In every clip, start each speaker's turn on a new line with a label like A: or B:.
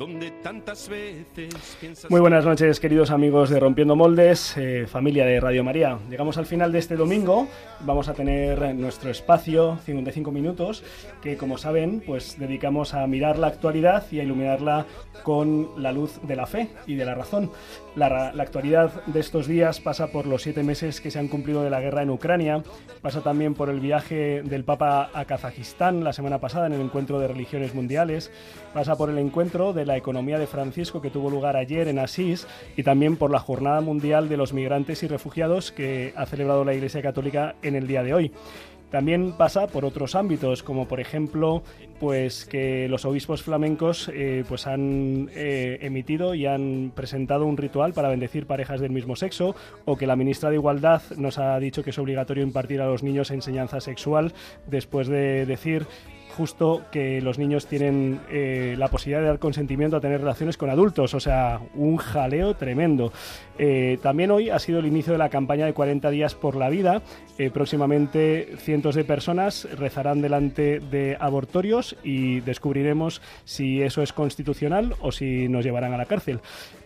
A: donde tantas veces piensas.
B: Muy buenas noches, queridos amigos de Rompiendo Moldes, eh, familia de Radio María. Llegamos al final de este domingo. Vamos a tener nuestro espacio, 55 minutos, que como saben, pues dedicamos a mirar la actualidad y a iluminarla con la luz de la fe y de la razón. La, la actualidad de estos días pasa por los siete meses que se han cumplido de la guerra en Ucrania, pasa también por el viaje del Papa a Kazajistán la semana pasada en el encuentro de religiones mundiales, pasa por el encuentro de la economía de Francisco que tuvo lugar ayer en Asís y también por la Jornada Mundial de los Migrantes y Refugiados que ha celebrado la Iglesia Católica en el día de hoy. También pasa por otros ámbitos, como por ejemplo, pues que los obispos flamencos eh, pues han eh, emitido y han presentado un ritual para bendecir parejas del mismo sexo, o que la ministra de Igualdad nos ha dicho que es obligatorio impartir a los niños enseñanza sexual después de decir justo que los niños tienen eh, la posibilidad de dar consentimiento a tener relaciones con adultos, o sea, un jaleo tremendo. Eh, también hoy ha sido el inicio de la campaña de 40 días por la vida. Eh, próximamente cientos de personas rezarán delante de abortorios y descubriremos si eso es constitucional o si nos llevarán a la cárcel.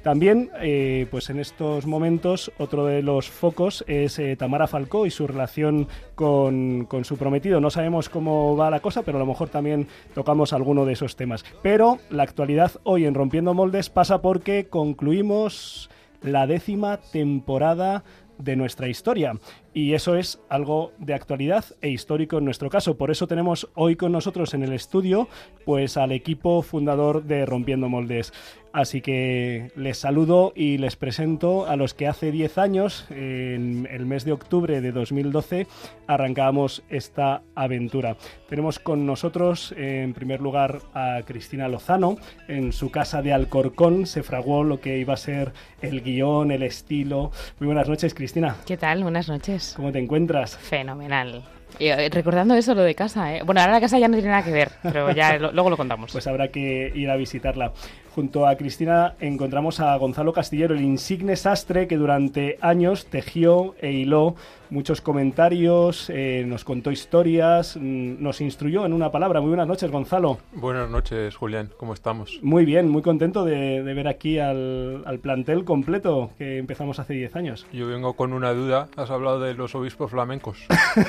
B: También, eh, pues en estos momentos, otro de los focos es eh, Tamara Falcó y su relación con, con su prometido. No sabemos cómo va la cosa, pero a lo mejor también tocamos alguno de esos temas. Pero la actualidad hoy en Rompiendo Moldes pasa porque concluimos la décima temporada de nuestra historia. Y eso es algo de actualidad e histórico en nuestro caso. Por eso tenemos hoy con nosotros en el estudio pues al equipo fundador de Rompiendo Moldes. Así que les saludo y les presento a los que hace 10 años, en el mes de octubre de 2012, arrancábamos esta aventura. Tenemos con nosotros, en primer lugar, a Cristina Lozano. En su casa de Alcorcón se fraguó lo que iba a ser el guion, el estilo. Muy buenas noches, Cristina.
C: ¿Qué tal? Buenas noches.
B: ¿Cómo te encuentras?
C: Fenomenal. Y, eh, recordando eso, lo de casa, ¿eh? Bueno, ahora la casa ya no tiene nada que ver, pero ya lo- luego lo contamos.
B: Pues habrá que ir a visitarla. Junto a Cristina encontramos a Gonzalo Castillero, el insigne sastre que durante años tejió e hiló muchos comentarios, eh, nos contó historias, mm, nos instruyó en una palabra. Muy buenas noches, Gonzalo.
D: Buenas noches, Julián. ¿Cómo estamos?
B: Muy bien, muy contento de, de ver aquí al, al plantel completo que empezamos hace 10 años.
D: Yo vengo con una duda. Has hablado de los obispos flamencos.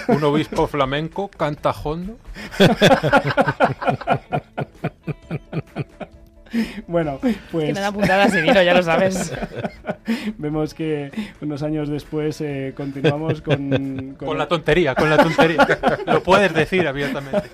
D: ¿Un obispo flamenco canta hondo?
B: Bueno,
C: que
B: pues
C: me da puntadas de vino, ya lo sabes.
B: vemos que unos años después eh, continuamos con,
D: Con la tontería, con la tontería. Lo puedes decir abiertamente.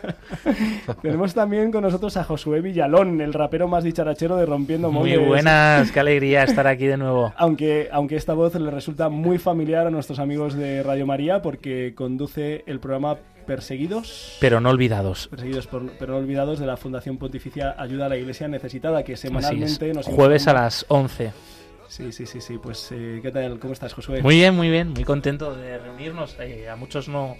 B: Tenemos también con nosotros a Josué Villalón, el rapero más dicharachero de Rompiendo
E: Muy
B: Moldes.
E: buenas, qué alegría estar aquí de nuevo.
B: Aunque, aunque esta voz le resulta muy familiar a nuestros amigos de Radio María porque conduce el programa Perseguidos.
E: Pero no olvidados.
B: Perseguidos por- pero no olvidados de la Fundación Pontificia Ayuda a la Iglesia Necesitada, que semanalmente nos
E: Jueves a las 11.
B: Sí, sí, sí, sí. Pues, eh, ¿qué tal? ¿Cómo estás, Josué?
E: Muy bien, muy bien, muy contento de reunirnos. Eh, a muchos no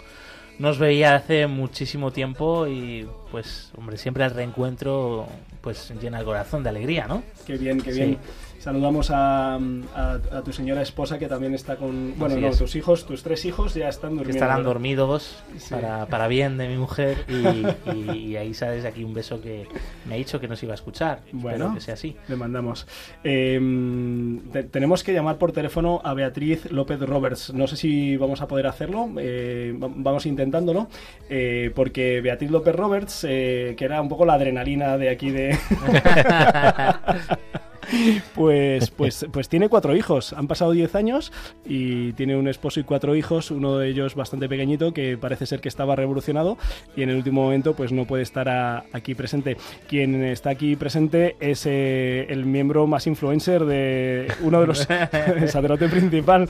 E: nos veía hace muchísimo tiempo y pues, hombre, siempre el reencuentro pues llena el corazón de alegría, ¿no?
B: Qué bien, qué
E: Sí.
B: Saludamos a, a- a tu señora esposa que también está con... Bueno, no, tus hijos, tus tres hijos ya están
E: Que
B: durmiendo.
E: estarán
B: ¿verdad?
E: dormidos
B: Sí.
E: para, para bien de mi mujer y, y- y ahí sabes aquí un beso que me ha dicho que nos iba a escuchar.
B: Bueno.
E: Espero que sea así.
B: Le mandamos. Eh, te- tenemos que llamar por teléfono a Beatriz López Roberts. No sé si vamos a poder hacerlo. eh, va- vamos intentándolo. eh, porque Beatriz López Roberts, eh, que era un poco la adrenalina de aquí de. Pues, pues, pues tiene cuatro hijos. Han pasado 10 años y tiene un esposo y cuatro hijos. Uno de ellos bastante pequeñito que parece ser que estaba revolucionado y en el último momento pues no puede estar a- aquí presente. Quien está aquí presente es eh, el miembro más influencer de uno de los el sacerdote principal.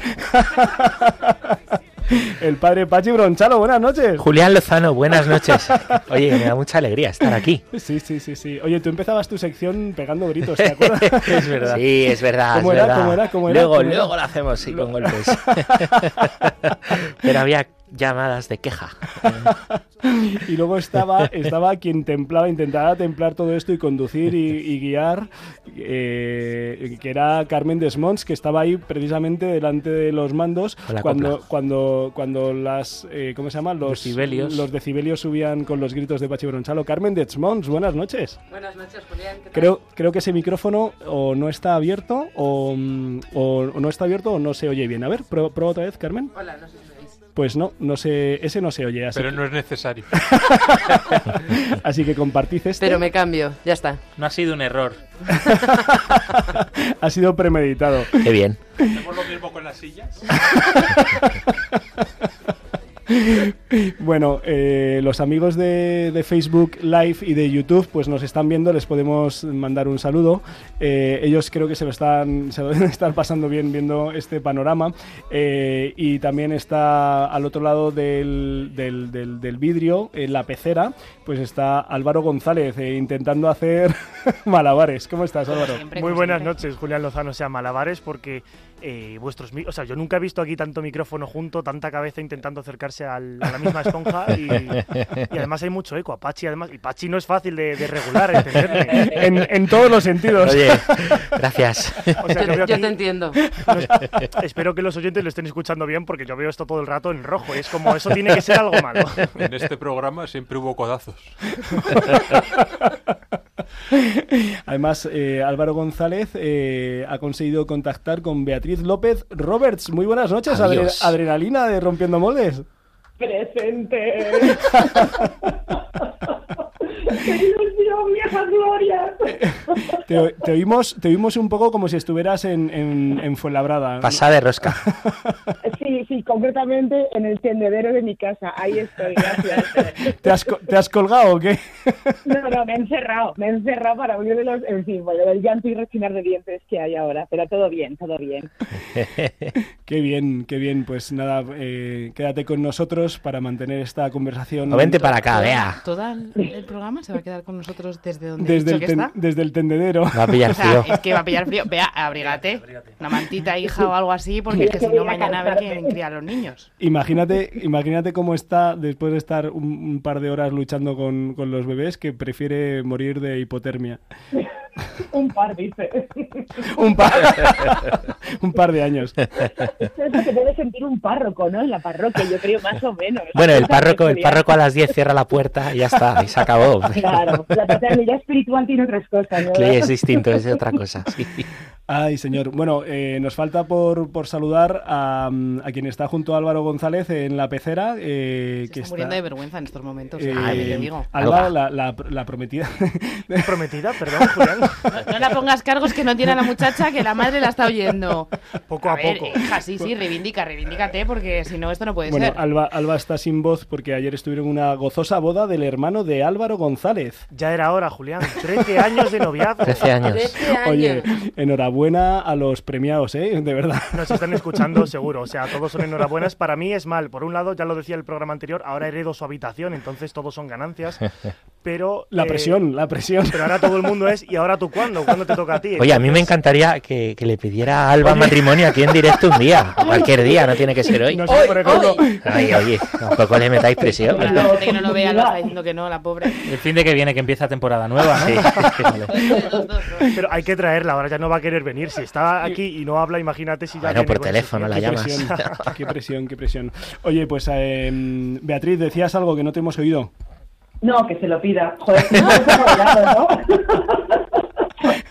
B: El padre Pachi Bronchalo, buenas noches.
F: Julián Lozano, buenas noches. Oye, me da mucha alegría estar aquí.
B: Sí, sí, sí, sí. Oye, tú empezabas tu sección pegando gritos, ¿te acuerdas?
F: es verdad. Sí, es verdad.
B: ¿Cómo
F: es
B: era?
F: verdad.
B: ¿Cómo era? ¿Cómo era?
F: Luego,
B: ¿Cómo era?
F: luego lo hacemos, sí, con golpes. Pero había llamadas de queja.
B: Y luego estaba, estaba quien templaba, intentaba templar todo esto y conducir y, y guiar, eh, que era Carmen Desmonts, que estaba ahí precisamente delante de los mandos cuando,
F: copla.
B: cuando, cuando las, eh, ¿cómo se llama? Los
E: Decibelios.
B: Los decibelios subían con los gritos de Pachi Bronchalo. Carmen Desmonts, buenas noches.
G: Buenas noches, Julián. ¿qué tal?
B: Creo, creo que ese micrófono o no está abierto o, o- o no está abierto o no se oye bien. A ver, prueba, prueba otra vez, Carmen.
G: Hola, no sé si.
B: Pues no, no se, ese no se oye. Así,
D: Pero
B: que,
D: no es necesario.
B: así que compartid este.
G: Pero me cambio, ya está.
E: No ha sido un error.
B: ha sido premeditado.
F: Qué bien.
D: ¿Hacemos lo mismo con las sillas?
B: Bueno, eh, los amigos de, de Facebook Live y de YouTube pues nos están viendo, les podemos mandar un saludo. Eh, ellos creo que se lo están se lo deben estar pasando bien viendo este panorama. Eh, y también está al otro lado del, del, del- del vidrio, en la pecera, pues está Álvaro González eh, intentando hacer malabares. ¿Cómo estás, Álvaro?
C: Siempre,
H: Muy buenas
C: siempre.
H: noches, Julián Lozano, o sea, malabares, porque eh, vuestros... O sea, yo nunca he visto aquí tanto micrófono junto, tanta cabeza intentando acercarse al- a la misma esponja y, y además hay mucho eco. A Pachi, además, y Pachi no es fácil de, de regular, entenderme.
B: En, en todos los sentidos.
F: Oye, gracias.
H: O sea,
G: Yo,
H: yo aquí-
G: te entiendo.
H: no es- espero que los oyentes lo estén escuchando bien porque yo veo esto todo el rato en rojo y es como, eso tiene que ser algo malo.
D: En este programa siempre hubo codazos.
B: Además, eh, Álvaro González eh, ha conseguido contactar con Beatriz López Roberts. Muy buenas noches, adre- adrenalina de Rompiendo Moldes.
I: presente. ¡Qué ilusión, viejas glorias!
B: Te, te oímos, te oímos un poco como si estuvieras en, en, en Fuenlabrada.
F: Pasada de rosca.
I: Sí, concretamente en el tendedero de mi casa. Ahí estoy, gracias.
B: ¿Te has, ¿Te has colgado o qué?
I: No, no, me he encerrado. Me he encerrado para huir de los... En fin, bueno, del llanto y rechinar de dientes que hay ahora. Pero todo bien, todo bien.
B: Qué bien, qué bien. Pues nada, eh, quédate con nosotros para mantener esta conversación.
F: O vente para acá, vea.
C: ¿Todo el, programa se va a quedar con nosotros desde donde
B: Desde el,
C: que
B: ten-
C: está?
B: desde el tendedero.
F: Va a pillar
C: O sea,
F: frío.
C: es que va a pillar frío. Vea, abrígate. Una mantita, hija, o algo así, porque es que si no, mañana a ver quién a los niños.
B: Imagínate, imagínate cómo está después de estar un, un par de horas luchando con, con los bebés que prefiere morir de hipotermia.
I: Un par, dice.
B: Un par, un par de años.
I: Eso es lo que debe sentir un párroco, ¿no? En la parroquia, yo creo, más o menos.
F: Bueno, el párroco, el párroco a las 10 cierra la puerta y ya está, y se acabó.
I: Claro, la paternidad espiritual tiene otras cosas, ¿no?
F: Sí, es distinto, es de otra cosa. sí.
B: Ay, señor. Bueno, eh, nos falta por, por saludar a, a quien está junto a Álvaro González en la pecera. eh,
C: Se
B: que
C: está
B: está,
C: muriendo de vergüenza en estos momentos.
B: eh,
F: Ay,
C: te digo.
B: Alba. la, la- la prometida.
H: Prometida, perdón, Julián.
C: No la pongas cargos que no tiene a la muchacha que la madre la está oyendo.
H: Poco a,
C: ver,
H: poco.
C: hija, sí, sí, reivindica, reivindícate, porque si no, esto no puede
B: bueno,
C: ser.
B: Alba, Alba está sin voz porque ayer estuvieron en una gozosa boda del hermano de Álvaro González.
H: Ya era hora, Julián. 13 años de noviazgo.
F: 13 años.
G: 13 años.
B: Oye, enhorabuena a los premiados, ¿eh? De verdad.
H: Nos están escuchando seguro, o sea, todos son enhorabuenas. Para mí es mal. Por un lado, ya lo decía el programa anterior, ahora heredo su habitación, entonces todos son ganancias. Pero
B: La
H: eh,
B: presión, la presión.
H: Pero ahora todo el mundo es, ¿y ahora tú cuándo? ¿Cuándo te toca a ti?
F: Oye, a mí me encantaría que, que le pidiera a Alba matrimonio aquí en directo un día. Cualquier día, no tiene que ser hoy.
B: No sé, por ejemplo,
F: Ay, oye, tampoco le metáis presión.
C: Gente que no lo vea lo está diciendo que no, la pobre.
E: El fin de que viene que empieza temporada nueva, ¿no?
F: Sí.
H: Pero hay que traerla, ahora ya no va a querer venir. Si está aquí y no habla, imagínate si ya
F: Bueno,
H: viene
F: por teléfono la
B: qué
F: llamas.
B: presión, qué presión, qué presión. Oye, pues eh, Beatriz, decías algo que no te hemos oído.
I: No, que se lo pida. Joder, no ¿no?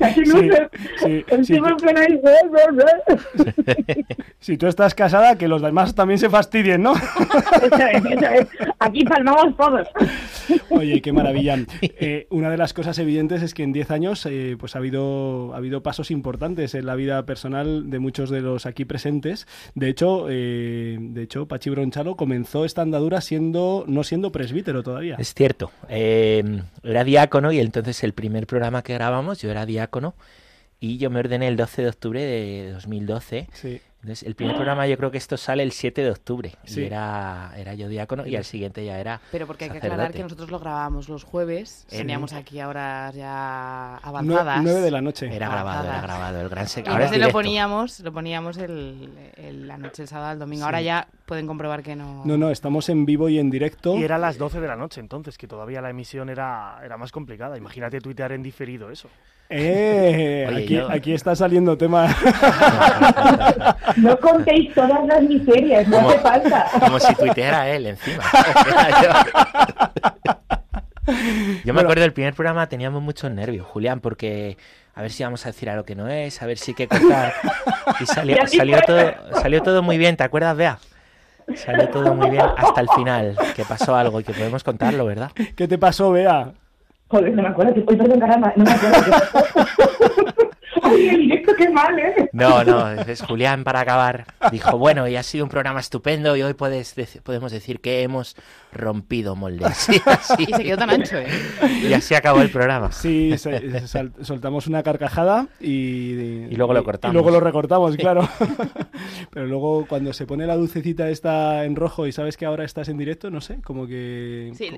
B: Si tú estás casada, que los demás también se fastidien, ¿no?
I: Eso es, eso es. Aquí palmamos todos.
B: Oye, qué maravilla. Eh, una de las cosas evidentes es que en 10 años eh, pues ha habido, ha habido pasos importantes en la vida personal de muchos de los aquí presentes. De hecho, eh, de hecho Pachi Bronchalo comenzó esta andadura siendo no siendo presbítero todavía.
F: Es cierto. Eh, era diácono y entonces el primer programa que grabamos yo era diácono y yo me ordené el 12 de octubre de 2012.
B: Sí.
F: Entonces, el primer programa yo creo que esto sale el 7 de octubre.
B: Sí.
F: Y era, era yo diácono y al siguiente ya era
C: Pero porque hay que aclarar
F: sacerdote.
C: que nosotros lo grabábamos los jueves.
F: En-
C: Teníamos aquí ahora ya
B: Nue-
C: avanzadas.
B: nueve de la noche.
F: Era grabado, era
C: avanzadas.
F: grabado. El gran secreto. Ahora
C: lo poníamos, lo poníamos el, el- la noche, el sábado, el domingo.
B: Sí.
C: Ahora ya pueden comprobar que no.
B: No, no, estamos en vivo y en directo.
H: Y era a las 12 de la noche, entonces, que todavía la emisión era, era más complicada. Imagínate tuitear en diferido eso.
B: Eh,
F: Oye,
B: aquí,
F: yo-
B: aquí está saliendo tema.
I: No contéis todas las miserias, no
F: Como-
I: hace falta.
F: Como si tuiteara él encima. Yo me
B: Bueno.
F: acuerdo del primer programa teníamos muchos nervios, Julián, porque a ver si vamos a decir algo que no es, a ver si hay que cortar. Y salió, todo, salió todo muy bien, ¿te acuerdas, Bea? Salió todo muy bien hasta el final, que pasó algo y que podemos contarlo, ¿verdad?
B: ¿Qué te pasó, Bea?
I: Joder, no me acuerdo. Hoy, perdón, caramba, no me acuerdo. Ay, el directo, qué mal, ¿eh?
F: No, no, es Julián para acabar. Dijo, bueno, y ha sido un programa estupendo y hoy puedes dec- podemos decir que hemos rompido moldes. Y así,
C: Y se quedó tan ancho, ¿eh?
F: y así acabó el programa.
B: Sí, se- soltamos una carcajada y,
F: Y luego lo cortamos.
B: Y luego lo recortamos, claro. Pero luego cuando se pone la dulcecita esta en rojo y sabes que ahora estás en directo, no sé, como que...
C: Sí,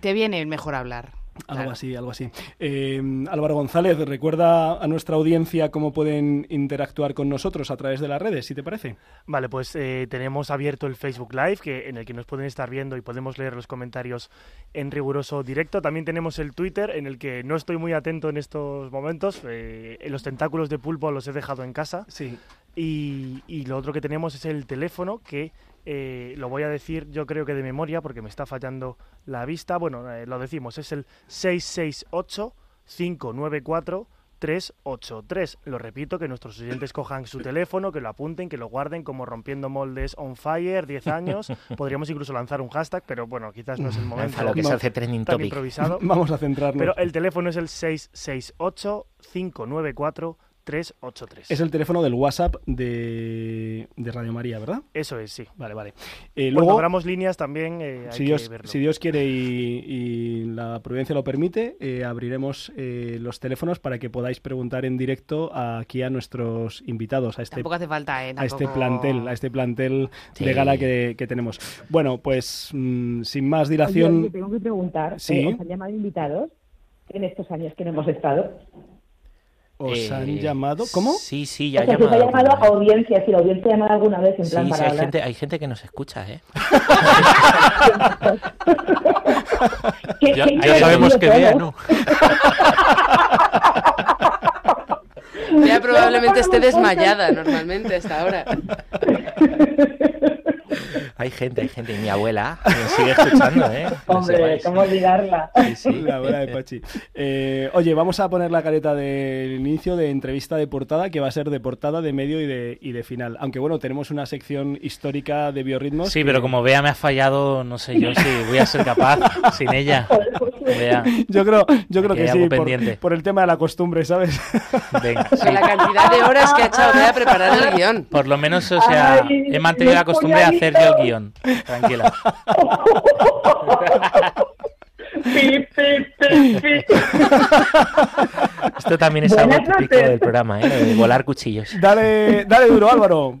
C: te viene mejor hablar.
B: Algo así, algo así. Eh, Álvaro González, recuerda a nuestra audiencia cómo pueden interactuar con nosotros a través de las redes, si te parece.
H: Vale, pues eh, tenemos abierto el Facebook Live, que, en el que nos pueden estar viendo y podemos leer los comentarios en riguroso directo. También tenemos el Twitter, en el que no estoy muy atento en estos momentos. eh, los tentáculos de pulpo los he dejado en casa.
B: Sí.
H: Y, y lo otro que tenemos es el teléfono, que eh, lo voy a decir yo creo que de memoria, porque me está fallando la vista. Bueno, eh, lo decimos, es el 668-594-383. Lo repito, que nuestros oyentes cojan su teléfono, que lo apunten, que lo guarden como rompiendo moldes on fire, 10 años. Podríamos incluso lanzar un hashtag, pero bueno, quizás no es el momento.
F: Lanza lo que se hace trending topic.
H: improvisado.
B: Vamos a centrarnos.
H: Pero el teléfono es el 668-594-383.
B: Es el teléfono del WhatsApp de, de Radio María, ¿verdad?
H: Eso es, sí.
B: Vale, vale. Eh,
H: Cuando
B: luego,
H: abramos líneas también eh, hay
B: si
H: que
B: Dios,
H: verlo.
B: si Dios quiere y, y la providencia lo permite, eh, abriremos eh, los teléfonos para que podáis preguntar en directo aquí a nuestros invitados, a este,
C: Tampoco hace falta, ¿eh?
B: a este plantel, a este plantel
F: Sí.
B: de gala que, que tenemos. Bueno, pues mm, sin más dilación,
I: oye, tengo que preguntar,
B: Sí.
I: ¿os han llamado invitados en estos años que no hemos estado?
B: Os
F: Eh,
B: han llamado. ¿Cómo?
F: Sí, sí,
I: O
F: ya
I: sea,
F: ha
I: si os ha
F: llamado.
I: llamado a audiencia, si la audiencia ha llamado alguna vez en
F: Sí,
I: plan
F: sí,
I: para
F: hay
I: hablar.
F: gente, hay gente que nos escucha, ¿eh?
I: ¿Qué-
D: Ya,
I: qué
D: ya sabemos Bea
I: todo?
D: no.
G: Ya probablemente esté desmayada normalmente hasta ahora.
F: Hay gente, hay gente. Y mi abuela me sigue escuchando, ¿eh? Lo
I: Hombre. ¿cómo olvidarla?
F: Sí, sí.
B: La abuela de Pachi. Eh, oye, vamos a poner la careta del inicio de entrevista de portada, que va a ser de portada, de medio y de, y de final. Aunque bueno, tenemos una sección histórica de biorritmos.
E: Sí,
B: que-
E: pero como Bea me ha fallado, no sé yo si voy a ser capaz sin ella. Bea,
B: Yo creo, yo creo que sí, por,
E: pendiente.
B: por el tema de la costumbre, ¿sabes?
E: venga.
G: Con la cantidad de horas que ha echado Bea a preparar el guion.
E: Por lo menos, o sea,
I: Ay,
E: he mantenido la costumbre de hacer yo el guion. Tranquila.
F: Esto también es algo típico
I: noches.
F: del programa, ¿eh? De volar cuchillos.
B: dale, dale duro, Álvaro.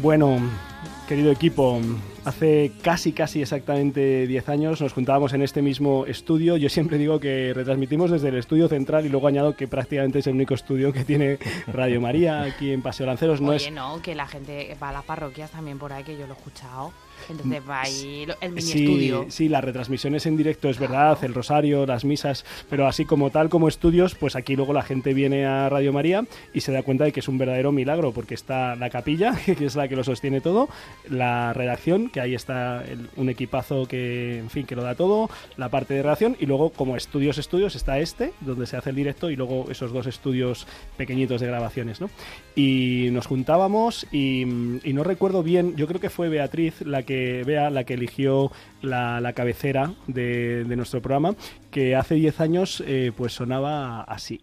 B: Bueno, querido equipo, hace casi, casi exactamente 10 años nos juntábamos en este mismo estudio. Yo siempre digo que retransmitimos desde el estudio central y luego añado que prácticamente es el único estudio que tiene Radio María aquí en Paseo Lanceros. No
C: Oye,
B: es
C: no, que la gente va a las parroquias también por ahí, que yo lo he escuchado. Entonces va ahí lo- el mini
B: Sí,
C: estudio.
B: sí, las retransmisiones en directo es verdad, el rosario, las misas, pero así como tal, como estudios, pues aquí luego la gente viene a Radio María y se da cuenta de que es un verdadero milagro, porque está la capilla, que es la que lo sostiene todo, la redacción, que ahí está el- un equipazo que, en fin, que lo da todo, la parte de redacción, y luego como estudios, estudios, está este, donde se hace el directo, y luego esos dos estudios pequeñitos de grabaciones, ¿no? Y nos juntábamos y, y no recuerdo bien, yo creo que fue Beatriz la que, Bea, la que eligió la, la cabecera de, de nuestro programa, que hace 10 años eh, pues sonaba así.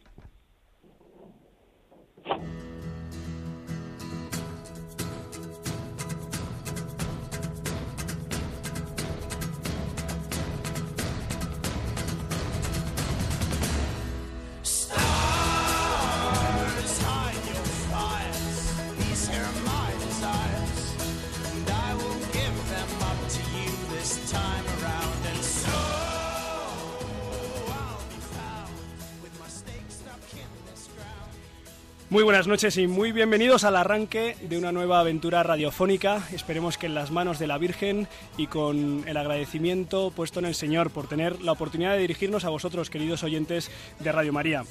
B: Muy buenas noches y muy bienvenidos al arranque de una nueva aventura radiofónica. Esperemos que en las manos de la Virgen y con el agradecimiento puesto en el Señor por tener la oportunidad de dirigirnos a vosotros, queridos oyentes de Radio María.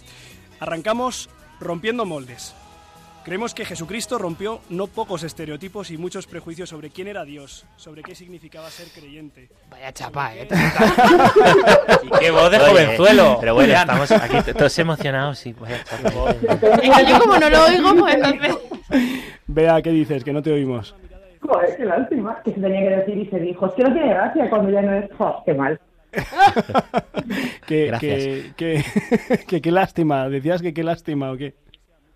B: Arrancamos rompiendo moldes. Creemos que Jesucristo rompió no pocos estereotipos y muchos prejuicios sobre quién era Dios, sobre qué significaba ser creyente.
C: Vaya chapa, ¿eh?
E: Y qué voz de
F: Oye,
E: jovenzuelo.
F: Pero bueno, estamos aquí todos emocionados y vaya chapa.
C: Es que yo como no lo oigo, pues entonces...
B: Vea, ¿qué dices? Que no te oímos.
I: Joder, qué lástima. Que se tenía que decir y se dijo. Es que no tiene gracia cuando ya no es. Qué mal.
B: Que,
F: Gracias.
B: que, que, que qué lástima. ¿Decías que qué lástima o qué?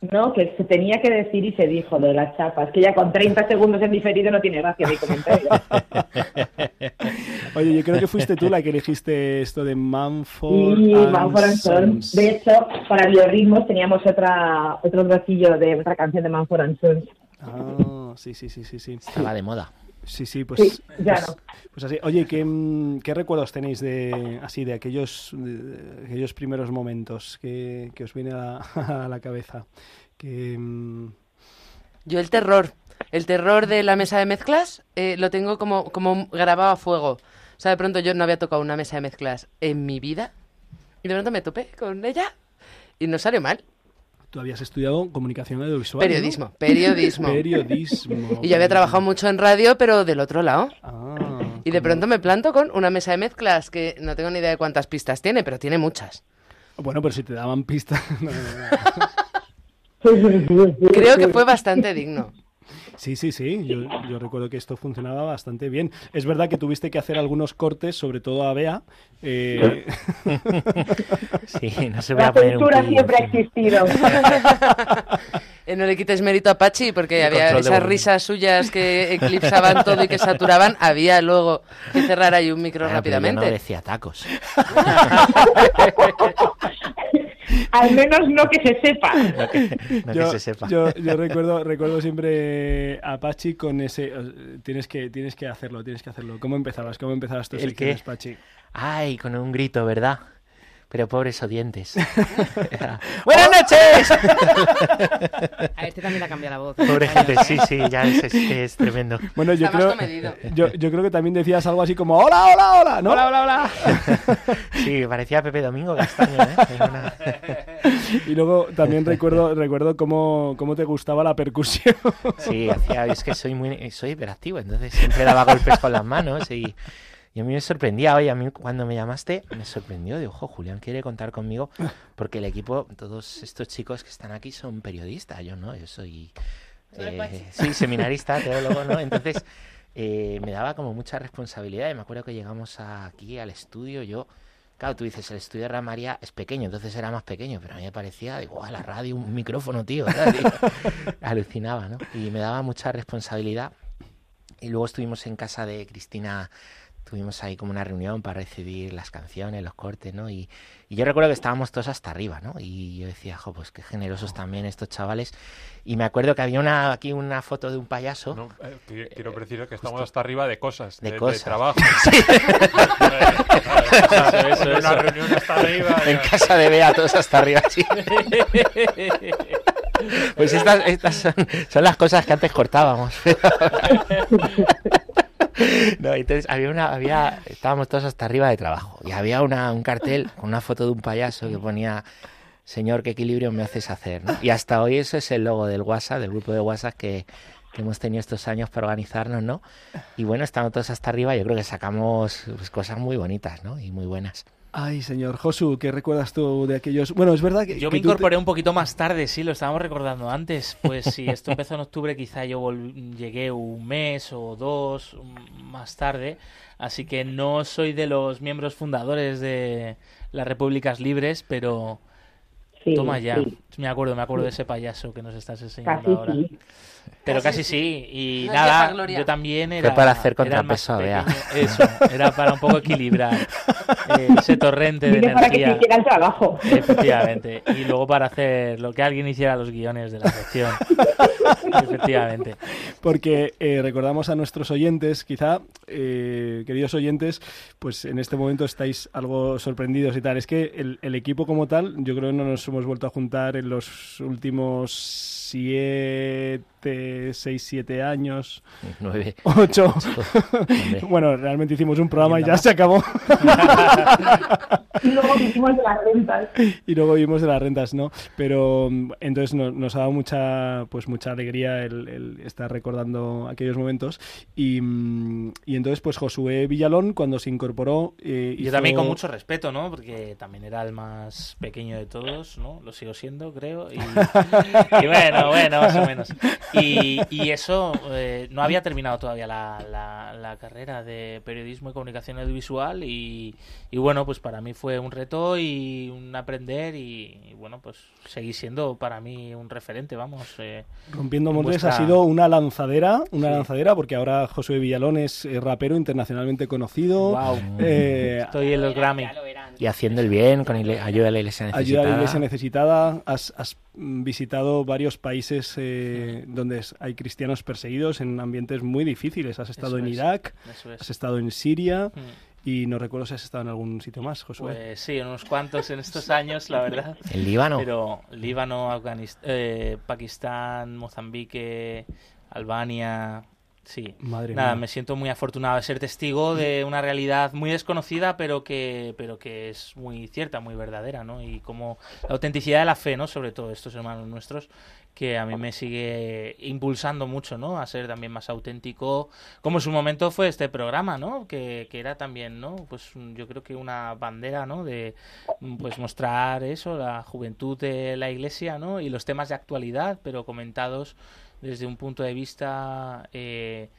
I: No, que se tenía que decir y se dijo de las chapas. Que ya con 30 segundos en diferido no tiene gracia mi comentario.
B: Oye, yo creo que fuiste tú la que elegiste esto de Manford.
I: Y
B: and
I: Manford and Sons.
B: Sons.
I: De hecho, para biorritmos teníamos otra, otro trocillo de otra canción de Manford and Sons.
B: Ah, sí, sí, sí, sí, sí.
F: Estaba de moda.
B: Sí, sí, pues,
I: Sí, ya
B: pues,
I: no.
B: pues así. Oye, ¿qué, mm, qué recuerdos tenéis de así de aquellos, de aquellos primeros momentos que, que os viene a, a la cabeza? Que, mm,
G: Yo el terror, el terror de la mesa de mezclas, eh, lo tengo como, como grabado a fuego. O sea, de pronto yo no había tocado una mesa de mezclas en mi vida y de pronto me topé con ella y no salió mal.
B: Tú habías estudiado comunicación audiovisual. ¿no?
G: Periodismo, periodismo.
B: Periodismo.
G: Y yo había trabajado mucho en radio, pero del otro lado.
B: Ah,
G: Y de pronto me planto con una mesa de mezclas que no tengo ni idea de cuántas pistas tiene, pero tiene muchas.
B: Bueno, pero si te daban pistas. no, no, no.
G: Creo que fue bastante digno.
B: Sí, sí, sí. Yo, yo recuerdo que esto funcionaba bastante bien. Es verdad que tuviste que hacer algunos cortes, sobre todo a Bea. eh,
F: Sí, no se voy
I: La
F: a poner un
I: censura siempre ha existido.
G: Eh, no le quites mérito a Pachi porque
F: El
G: había esas risas suyas que eclipsaban todo y que saturaban. Había luego que cerrar ahí un micro
F: Ah, pero yo
G: rápidamente.
F: no decía tacos.
I: Al menos no que se sepa.
F: No que, no que
B: yo,
F: se sepa.
B: yo- yo recuerdo, recuerdo siempre a Pachi con ese. Tienes que, tienes que hacerlo, tienes que hacerlo. ¿Cómo empezabas? ¿Cómo empezabas tus
F: ¿El qué?
B: secciones, Pachi?
F: Ay, con un grito, ¿verdad? Pero pobres oyentes. ¡Buenas noches!
C: A este también le ha cambiado la voz.
F: Pobre gente, sí, sí, ya es, es, es tremendo.
B: Bueno, yo
G: Está
B: creo, yo, yo creo que también decías algo así como ¡Hola, hola, hola! ¿no?
F: Hola, hola, hola. Sí, parecía Pepe Domingo Castaño, ¿eh? Una-
B: Y luego también recuerdo, recuerdo cómo, cómo te gustaba la percusión.
F: Sí, hacía, es que soy muy soy hiperactivo, entonces siempre daba golpes con las manos y, y a mí me sorprendía, oye, a mí cuando me llamaste me sorprendió, digo, ojo, Julián quiere contar conmigo porque el equipo, todos estos chicos que están aquí son periodistas, yo no, yo soy, eh, sí, seminarista, teólogo, ¿no? Entonces eh, me daba como mucha responsabilidad y me acuerdo que llegamos a- aquí al estudio, yo... Claro, tú dices, el estudio de Radio María es pequeño, entonces era más pequeño, pero a mí me parecía, digo, "Guau, la radio, un micrófono, tío. Digo, Alucinaba, ¿no? Y me daba mucha responsabilidad. Y luego estuvimos en casa de Cristina tuvimos ahí como una reunión para decidir las canciones, los cortes, ¿no? Y, y yo recuerdo que estábamos todos hasta arriba, ¿no? Y yo decía, jo, pues qué generosos también estos chavales. Y me acuerdo que había una aquí una foto de un payaso.
D: No, eh, qui- quiero precisar que estamos hasta arriba de cosas,
F: De
D: de, de
F: cosas.
D: trabajo.
F: Sí.
D: Eso,
F: Eso,
D: una
F: eso.
D: reunión hasta arriba.
F: En
D: ya.
F: casa de Bea, todos hasta arriba, sí. Pues estas, estas son, son las cosas que antes cortábamos. No, entonces había una, había, estábamos todos hasta arriba de trabajo y había una, un cartel con una foto de un payaso que ponía Señor, qué equilibrio me haces hacer. Y hasta hoy eso es el logo del WhatsApp, del grupo de WhatsApp que, hemos tenido estos años para organizarnos, ¿no? Y bueno, estamos todos hasta arriba, yo creo que sacamos pues, cosas muy bonitas, ¿no? Y muy buenas.
B: Ay, señor Josu, ¿qué recuerdas tú de aquellos? Bueno, es verdad que.
E: Yo
B: que
E: me
B: te-
E: incorporé un poquito más tarde, sí, lo estábamos recordando antes. Pues si esto empezó en octubre, quizá yo vol- llegué un mes o dos más tarde. Así que no soy de los miembros fundadores de las Repúblicas Libres, pero
I: Sí,
E: toma ya.
I: sí.
E: Me acuerdo, me acuerdo de ese payaso que nos estás enseñando
I: Casi
E: ahora. Pero
I: Casi
E: casi,
I: sí.
E: Y
I: No
E: nada, yo también era.
F: Fue para hacer contrapeso a Bea.
E: pequeño. Eso, era para un poco equilibrar eh, ese torrente de
I: Dile para que
E: energía.
I: se hiciera el trabajo.
E: Efectivamente. Y luego para hacer lo que alguien hiciera los guiones de la sección. Efectivamente.
B: Porque eh, recordamos a nuestros oyentes, quizá, eh, queridos oyentes, pues en este momento estáis algo sorprendidos y tal. Es que el, el equipo como tal, yo creo que no nos hemos vuelto a juntar en los últimos siete, seis, siete años.
F: Nueve.
B: Ocho.
F: Hombre.
B: bueno, realmente hicimos un programa y ya se acabó.
I: Y luego vivimos de las rentas.
B: y luego vimos de las rentas, ¿no? Pero entonces no- nos ha dado mucha, pues mucha alegría el, el estar recordando aquellos momentos. Y, y entonces, pues Josué Villalón, cuando se incorporó. eh,
E: Yo
B: hizo-
E: también con mucho respeto, ¿no? Porque también era el más pequeño de todos, ¿no? Lo sigo siendo, creo. Y, y bueno, bueno, más o menos. Y, y eso, eh, no había terminado todavía la, la- la carrera de periodismo y comunicación audiovisual. Y, y bueno, pues para mí fue un reto y un aprender. Y, y bueno, pues seguí siendo para mí un referente, vamos. eh,
B: Rompiendo
E: vuestra-
B: ha sido una lanzadera, una
E: Sí.
B: lanzadera, porque ahora Josué Villalón es eh, rapero internacionalmente conocido.
E: Guau.
B: Eh,
E: Estoy en los Grammy.
F: Y haciendo el bien con ayuda a la iglesia necesitada.
B: Ayuda a la iglesia necesitada. Has, has, visitado varios países eh, donde hay cristianos perseguidos en ambientes muy difíciles. Has estado
E: Eso
B: en
E: es,
B: Irak,
E: es.
B: has estado en Siria
E: Mm.
B: y no recuerdo si has estado en algún sitio más, Josué.
E: Pues sí, en unos cuantos en estos años, la verdad.
F: ¿En Líbano?
E: Pero Líbano, Afganist- eh, Pakistán, Mozambique, Albania. Sí.
B: Madre
E: Nada,
B: mía.
E: me siento muy afortunado de ser testigo de una realidad muy desconocida, pero que, pero que es muy cierta, muy verdadera, ¿no? Y como la autenticidad de la fe, ¿no? Sobre todo estos hermanos nuestros, que a mí me sigue impulsando mucho, ¿no? A ser también más auténtico, como en su momento fue este programa, ¿no? Que, que era también, ¿no? Pues mm, yo creo que una bandera, ¿no? De, mm, pues mostrar eso, la juventud de la iglesia, ¿no? Y los temas de actualidad, pero comentados desde un punto de vista eh,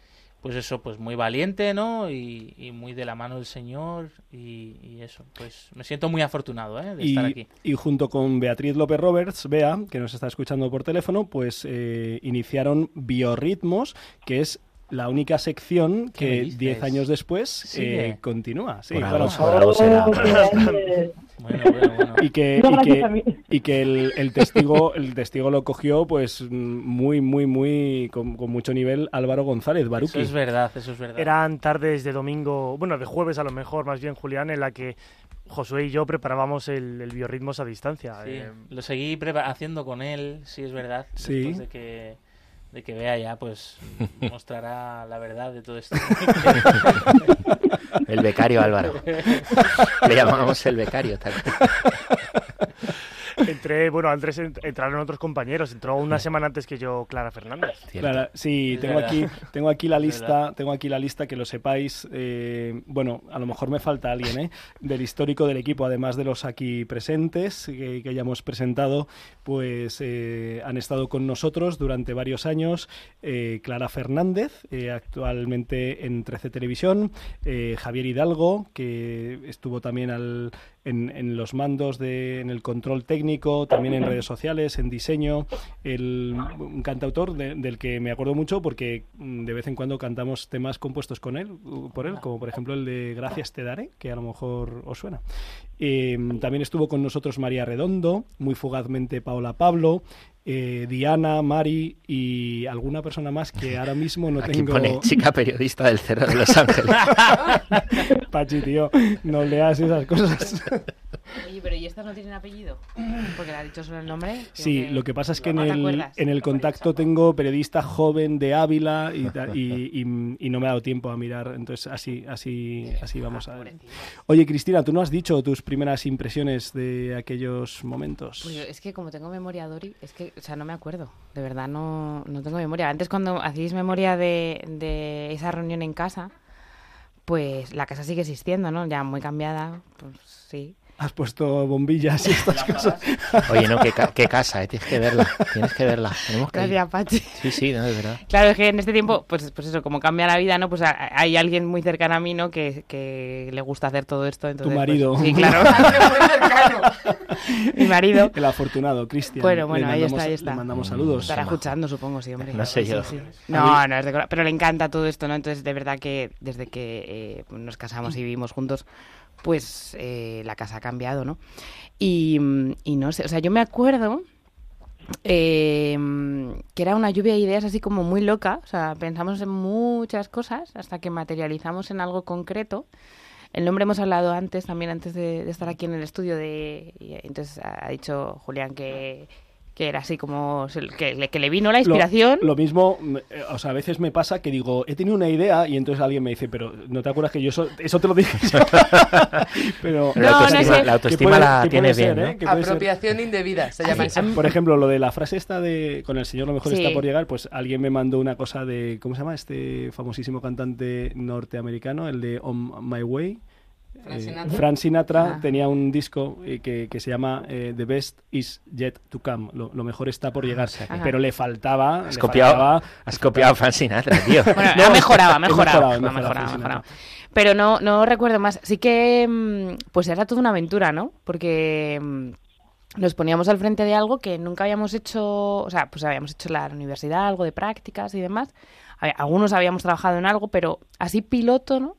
E: pues eso pues muy valiente no y, y muy de la mano del señor y, y eso pues me siento muy afortunado ¿eh? de estar aquí
B: y junto con Beatriz López Roberts, Bea, que nos está escuchando por teléfono, pues eh, iniciaron Biorritmos, que es la única sección
E: ¿Qué me
B: que
E: dices?
B: 10 años después eh, continúa. Sí,
F: Por
B: claro.
F: algo- por algo será.
E: bueno bueno bueno
B: y que,
I: No,
B: y
I: gracias
B: que,
I: a mí.
B: y que el, el testigo el testigo lo cogió pues muy muy muy con, con mucho nivel Álvaro González
E: eso
B: Baruki
E: es verdad eso es verdad
H: Eran tardes de domingo, bueno, de jueves a lo mejor, más bien, Julián, en la que Josué y yo preparábamos el, el biorritmos a distancia.
E: Sí,
H: Eh,
E: lo seguí prepa- haciendo con él sí es verdad
B: Sí.
E: después de que de que vea ya pues mostrará la verdad de todo esto
F: El becario Álvaro. Le llamábamos el becario. tal.
H: Entré, bueno, antes ent- entraron otros compañeros. Entró una semana antes que yo Clara Fernández.
B: Clara, sí, tengo aquí, tengo aquí la lista, tengo aquí la lista que lo sepáis. eh, bueno, a lo mejor me falta alguien, ¿eh? Del histórico del equipo, además de los aquí presentes que, que hayamos presentado, pues eh, han estado con nosotros durante varios años. eh, Clara Fernández, eh, actualmente en 13 Televisión, eh, Javier Hidalgo, que estuvo también al en, los mandos, de, en el control técnico, también en redes sociales, en diseño. El, un cantautor de- del que me acuerdo mucho porque mm, de vez en cuando cantamos temas compuestos con él, por él, como por ejemplo el de Gracias te daré, que a lo mejor os suena. Eh, también estuvo con nosotros María Redondo, muy fugazmente Paola Pablo, eh, Diana, Mari y alguna persona más que ahora mismo no
F: Aquí
B: tengo.
F: pone chica periodista del Cerro de Los Ángeles.
B: Pachi, tío, no leas esas cosas.
C: Oye, pero ¿y estas no tienen apellido? Porque le ha dicho solo el nombre.
B: Sí, lo que pasa es que en
C: ¿No te
B: el, en el contacto tengo periodista joven de Ávila y, y, y- y no me ha dado tiempo a mirar, entonces así, así, así vamos a ver. Oye, Cristina, ¿tú no has dicho tus primeras impresiones de aquellos momentos?
C: Pues es que como tengo memoria, Dori, es que, o sea, no me acuerdo. De verdad, no, no tengo memoria. Antes cuando hacíais memoria de, de esa reunión en casa, pues la casa sigue existiendo, ¿no? Ya muy cambiada, pues sí.
B: Has puesto bombillas y estas cosas.
F: Oye, no, qué, ca- qué casa, eh, tienes que verla, tienes que verla. Tenemos que.
C: Gracias, Pachi.
F: Sí, sí, no, de verdad.
C: Claro, es que en este tiempo, pues, pues eso, como cambia la vida, ¿no? Pues hay alguien muy cercano a mí, ¿no? Que, que le gusta hacer todo esto. Entonces, pues,
B: marido.
C: sí, claro. Mi marido.
B: El afortunado, Cristian.
C: Bueno, bueno, ahí está, ahí está.
B: Le mandamos saludos.
C: Estará escuchando, supongo, sí, hombre.
F: No sé
C: Sí,
F: yo.
C: sí. No, no, es de pero le encanta todo esto, ¿no? Entonces, de verdad que desde que eh, nos casamos y vivimos juntos, pues eh, la casa ha cambiado, ¿no? Y, no sé, o sea, yo me acuerdo eh, que era una lluvia de ideas así como muy loca, o sea, pensamos en muchas cosas hasta que materializamos en algo concreto. El nombre hemos hablado antes, también antes de, de estar aquí en el estudio, de, entonces ha dicho Julián que, que era así como que, le- que le vino la inspiración.
B: Lo, mismo, mm, eh, o sea, a veces me pasa que digo, he tenido una idea y entonces alguien me dice, pero ¿no te acuerdas que yo eso, eso te lo dije pero
F: La autoestima- no sé. la autoestima
B: puede-
F: la
B: ser,
F: bien,
B: ¿eh?
G: Apropiación indebida se llama eso.
B: Por ejemplo, lo de la frase esta de con el señor lo mejor
G: Sí.
B: está por llegar, pues alguien me mandó una cosa de, ¿cómo se llama? Este famosísimo cantante norteamericano, el de On My Way.
G: Frank
B: Eh,
G: Sinatra.
B: Frank Sinatra
G: Ah.
B: tenía un disco eh, que, que se llama eh, The Best Is Yet to Come. Lo, lo mejor está por llegar.
F: que-
B: Pero le faltaba.
F: Has
B: le
F: copiado,
B: faltaba-
F: has copiado a Frank Sinatra, tío.
C: Bueno,
B: No,
C: ha mejorado, ha. Pero no, no recuerdo más. Sí que, mm, pues era toda una aventura, ¿no? Porque mm, nos poníamos al frente de algo que nunca habíamos hecho, o sea, pues habíamos hecho en la universidad, algo de prácticas y demás. Algunos habíamos trabajado en algo, pero así piloto, ¿no?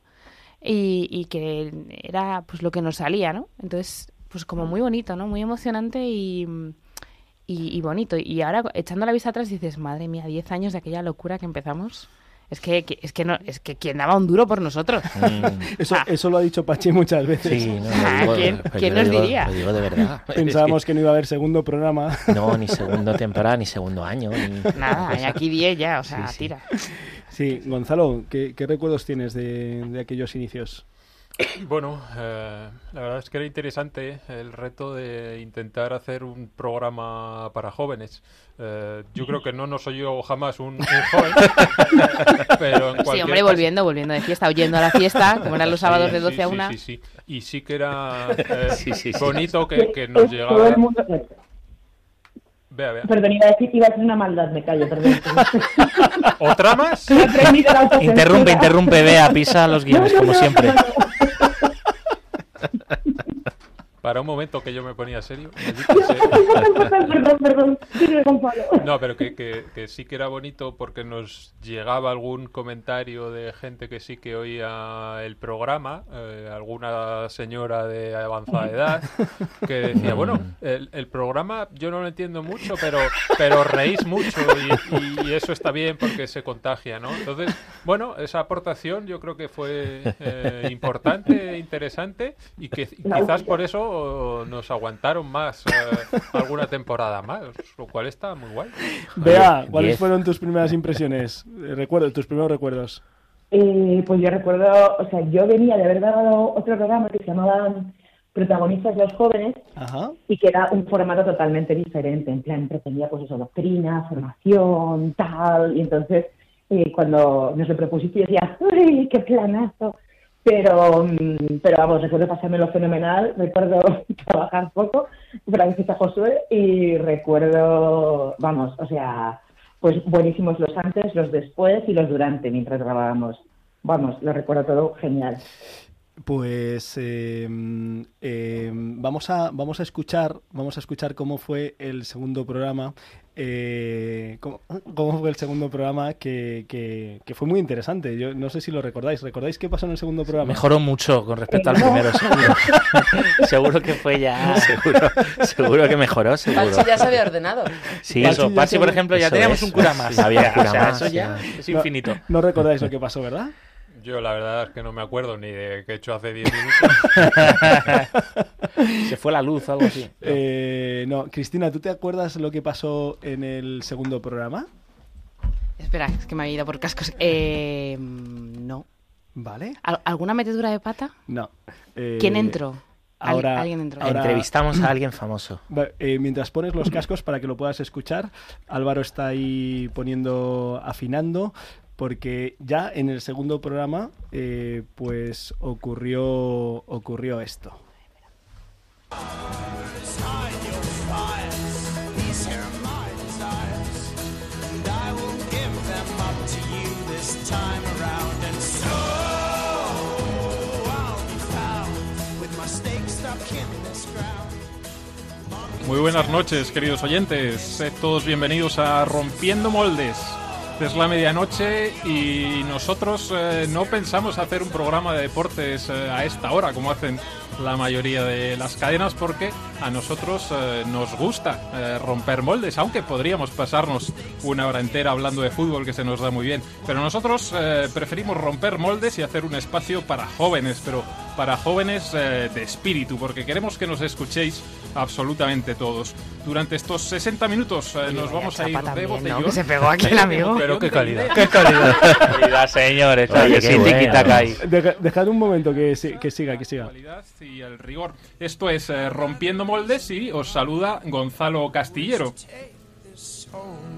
C: Y, y que era pues lo que nos salía, ¿no? Entonces, pues como muy bonito, ¿no? Muy emocionante y, y, y bonito. Y ahora echando la vista atrás dices, madre mía, 10 años de aquella locura que empezamos. Es que, que- es que no, es que quien daba un duro por nosotros.
B: Eso, eso lo ha dicho Pachi muchas veces.
F: Sí, no,
C: Ah,
F: digo-
C: ¿quién- quién nos
F: digo-
C: diría?
F: Lo digo de verdad.
B: Pensábamos que no iba a haber segundo programa.
F: No, ni segundo temporada, ni segundo año. Ni...
C: Nada, hay aquí 10 ya, o sea,
F: Sí, sí.
C: tira.
B: Sí, Gonzalo, ¿qué, qué recuerdos tienes de, de aquellos inicios?
D: Bueno, eh, la verdad es que era interesante el reto de intentar hacer un programa para jóvenes. Eh, yo creo que no, no soy yo jamás un, un joven, pero en
C: Sí, hombre,
D: caso-
C: volviendo, volviendo de fiesta, oyendo a la fiesta, como eran los sábados
D: Sí,
C: de
D: sí,
C: 12 a
D: sí,
C: 1.
D: Sí, sí, Y sí que era eh,
F: Sí, sí, sí.
D: bonito que, que nos
I: Todo
D: llegara...
I: el mundo...
D: Vea, vea.
I: Perdón, iba a decir, iba a decir una maldad, me callo, perdón.
D: ¿Otra más?
F: Interrumpe, interrumpe, vea, pisa los guiones, como siempre.
D: Para un momento que yo me ponía serio.
I: Perdón, perdón.
D: No, pero que, que- que sí que era bonito porque nos llegaba algún comentario de gente que sí que oía el programa, eh, alguna señora de avanzada edad, que decía, bueno, el, el programa yo no lo entiendo mucho, pero, pero reís mucho y, y eso está bien porque se contagia, ¿no? Entonces, bueno, esa aportación yo creo que fue eh, importante, interesante y que quizás por eso nos aguantaron más eh, alguna temporada más, lo cual está muy guay.
B: Bea, ¿cuáles fueron tus primeras impresiones? Eh, Recuerdo, tus primeros recuerdos.
I: Eh, pues yo recuerdo, o sea, yo venía de haber dado otro programa que se llamaba Protagonistas los Jóvenes
B: Ajá.
I: y que era un formato totalmente diferente, en plan, pretendía pues eso, doctrina, formación, tal, y entonces eh, cuando nos lo propusiste yo decía, ¡uy, qué planazo! Pero, mm, pero vamos, recuerdo pasármelo fenomenal, recuerdo trabajar poco, para que a Josué, y recuerdo, vamos, o sea, pues buenísimos los antes, los después y los durante mientras grabábamos. Vamos, lo recuerdo todo genial.
B: Pues eh, eh, vamos a vamos a escuchar vamos a escuchar cómo fue el segundo programa eh, cómo, cómo fue el segundo programa que, que- que fue muy interesante. Yo no sé si lo recordáis. ¿Recordáis qué pasó en el segundo programa?
E: Mejoró mucho con respecto al
B: No.
E: primero, seguro. seguro que fue ya.
F: Seguro, seguro que mejoró, seguro.
G: Pachi ya se había ordenado.
F: Sí,
E: Eso, Pachi, por ejemplo, ya teníamos
F: es.
E: un cura más.
F: Sí, había
E: O
F: cura
E: sea,
F: más,
E: eso ya es infinito.
B: No, no recordáis lo que pasó, ¿verdad?
J: Yo la verdad es que no me acuerdo ni de qué he hecho hace 10 minutos.
E: Se fue la luz o algo así.
B: Eh, no, Cristina, ¿tú te acuerdas lo que pasó en el segundo programa?
C: Espera, es que me había ido por cascos. Eh, no.
B: ¿Vale?
C: ¿Al- ¿Alguna metedura de pata?
B: No. Eh,
C: ¿Quién entró? Al-
B: Ahora,
C: alguien entró.
B: ahora-
F: Entrevistamos a alguien famoso.
B: Eh, mientras pones los cascos para que lo puedas escuchar, Álvaro está ahí poniendo, afinando, porque ya en el segundo programa, eh, pues ocurrió, ocurrió esto.
J: Muy buenas noches, queridos oyentes. Sed todos bienvenidos a Rompiendo Moldes. Es la medianoche y nosotros eh, no pensamos hacer un programa de deportes eh, a esta hora, como hacen la mayoría de las cadenas, porque a nosotros eh, nos gusta romper moldes, aunque podríamos pasarnos una hora entera hablando de fútbol, que se nos da muy bien. Pero nosotros preferimos romper moldes y hacer un espacio para jóvenes, pero para jóvenes eh, de espíritu, porque queremos que nos escuchéis absolutamente todos. Durante estos 60 minutos eh, nos vamos a ir de
C: también, ¿no?
J: botellón.
C: Que se pegó aquí el amigo.
J: Pero qué calidad.
E: Qué calidad. calidad, señores.
F: Oye,
E: sí,
F: bueno.
B: dejad un momento que, si- que siga, que siga.
J: calidad y el rigor. Esto es eh, Rompiendo Moldes y os saluda Gonzalo Castillero.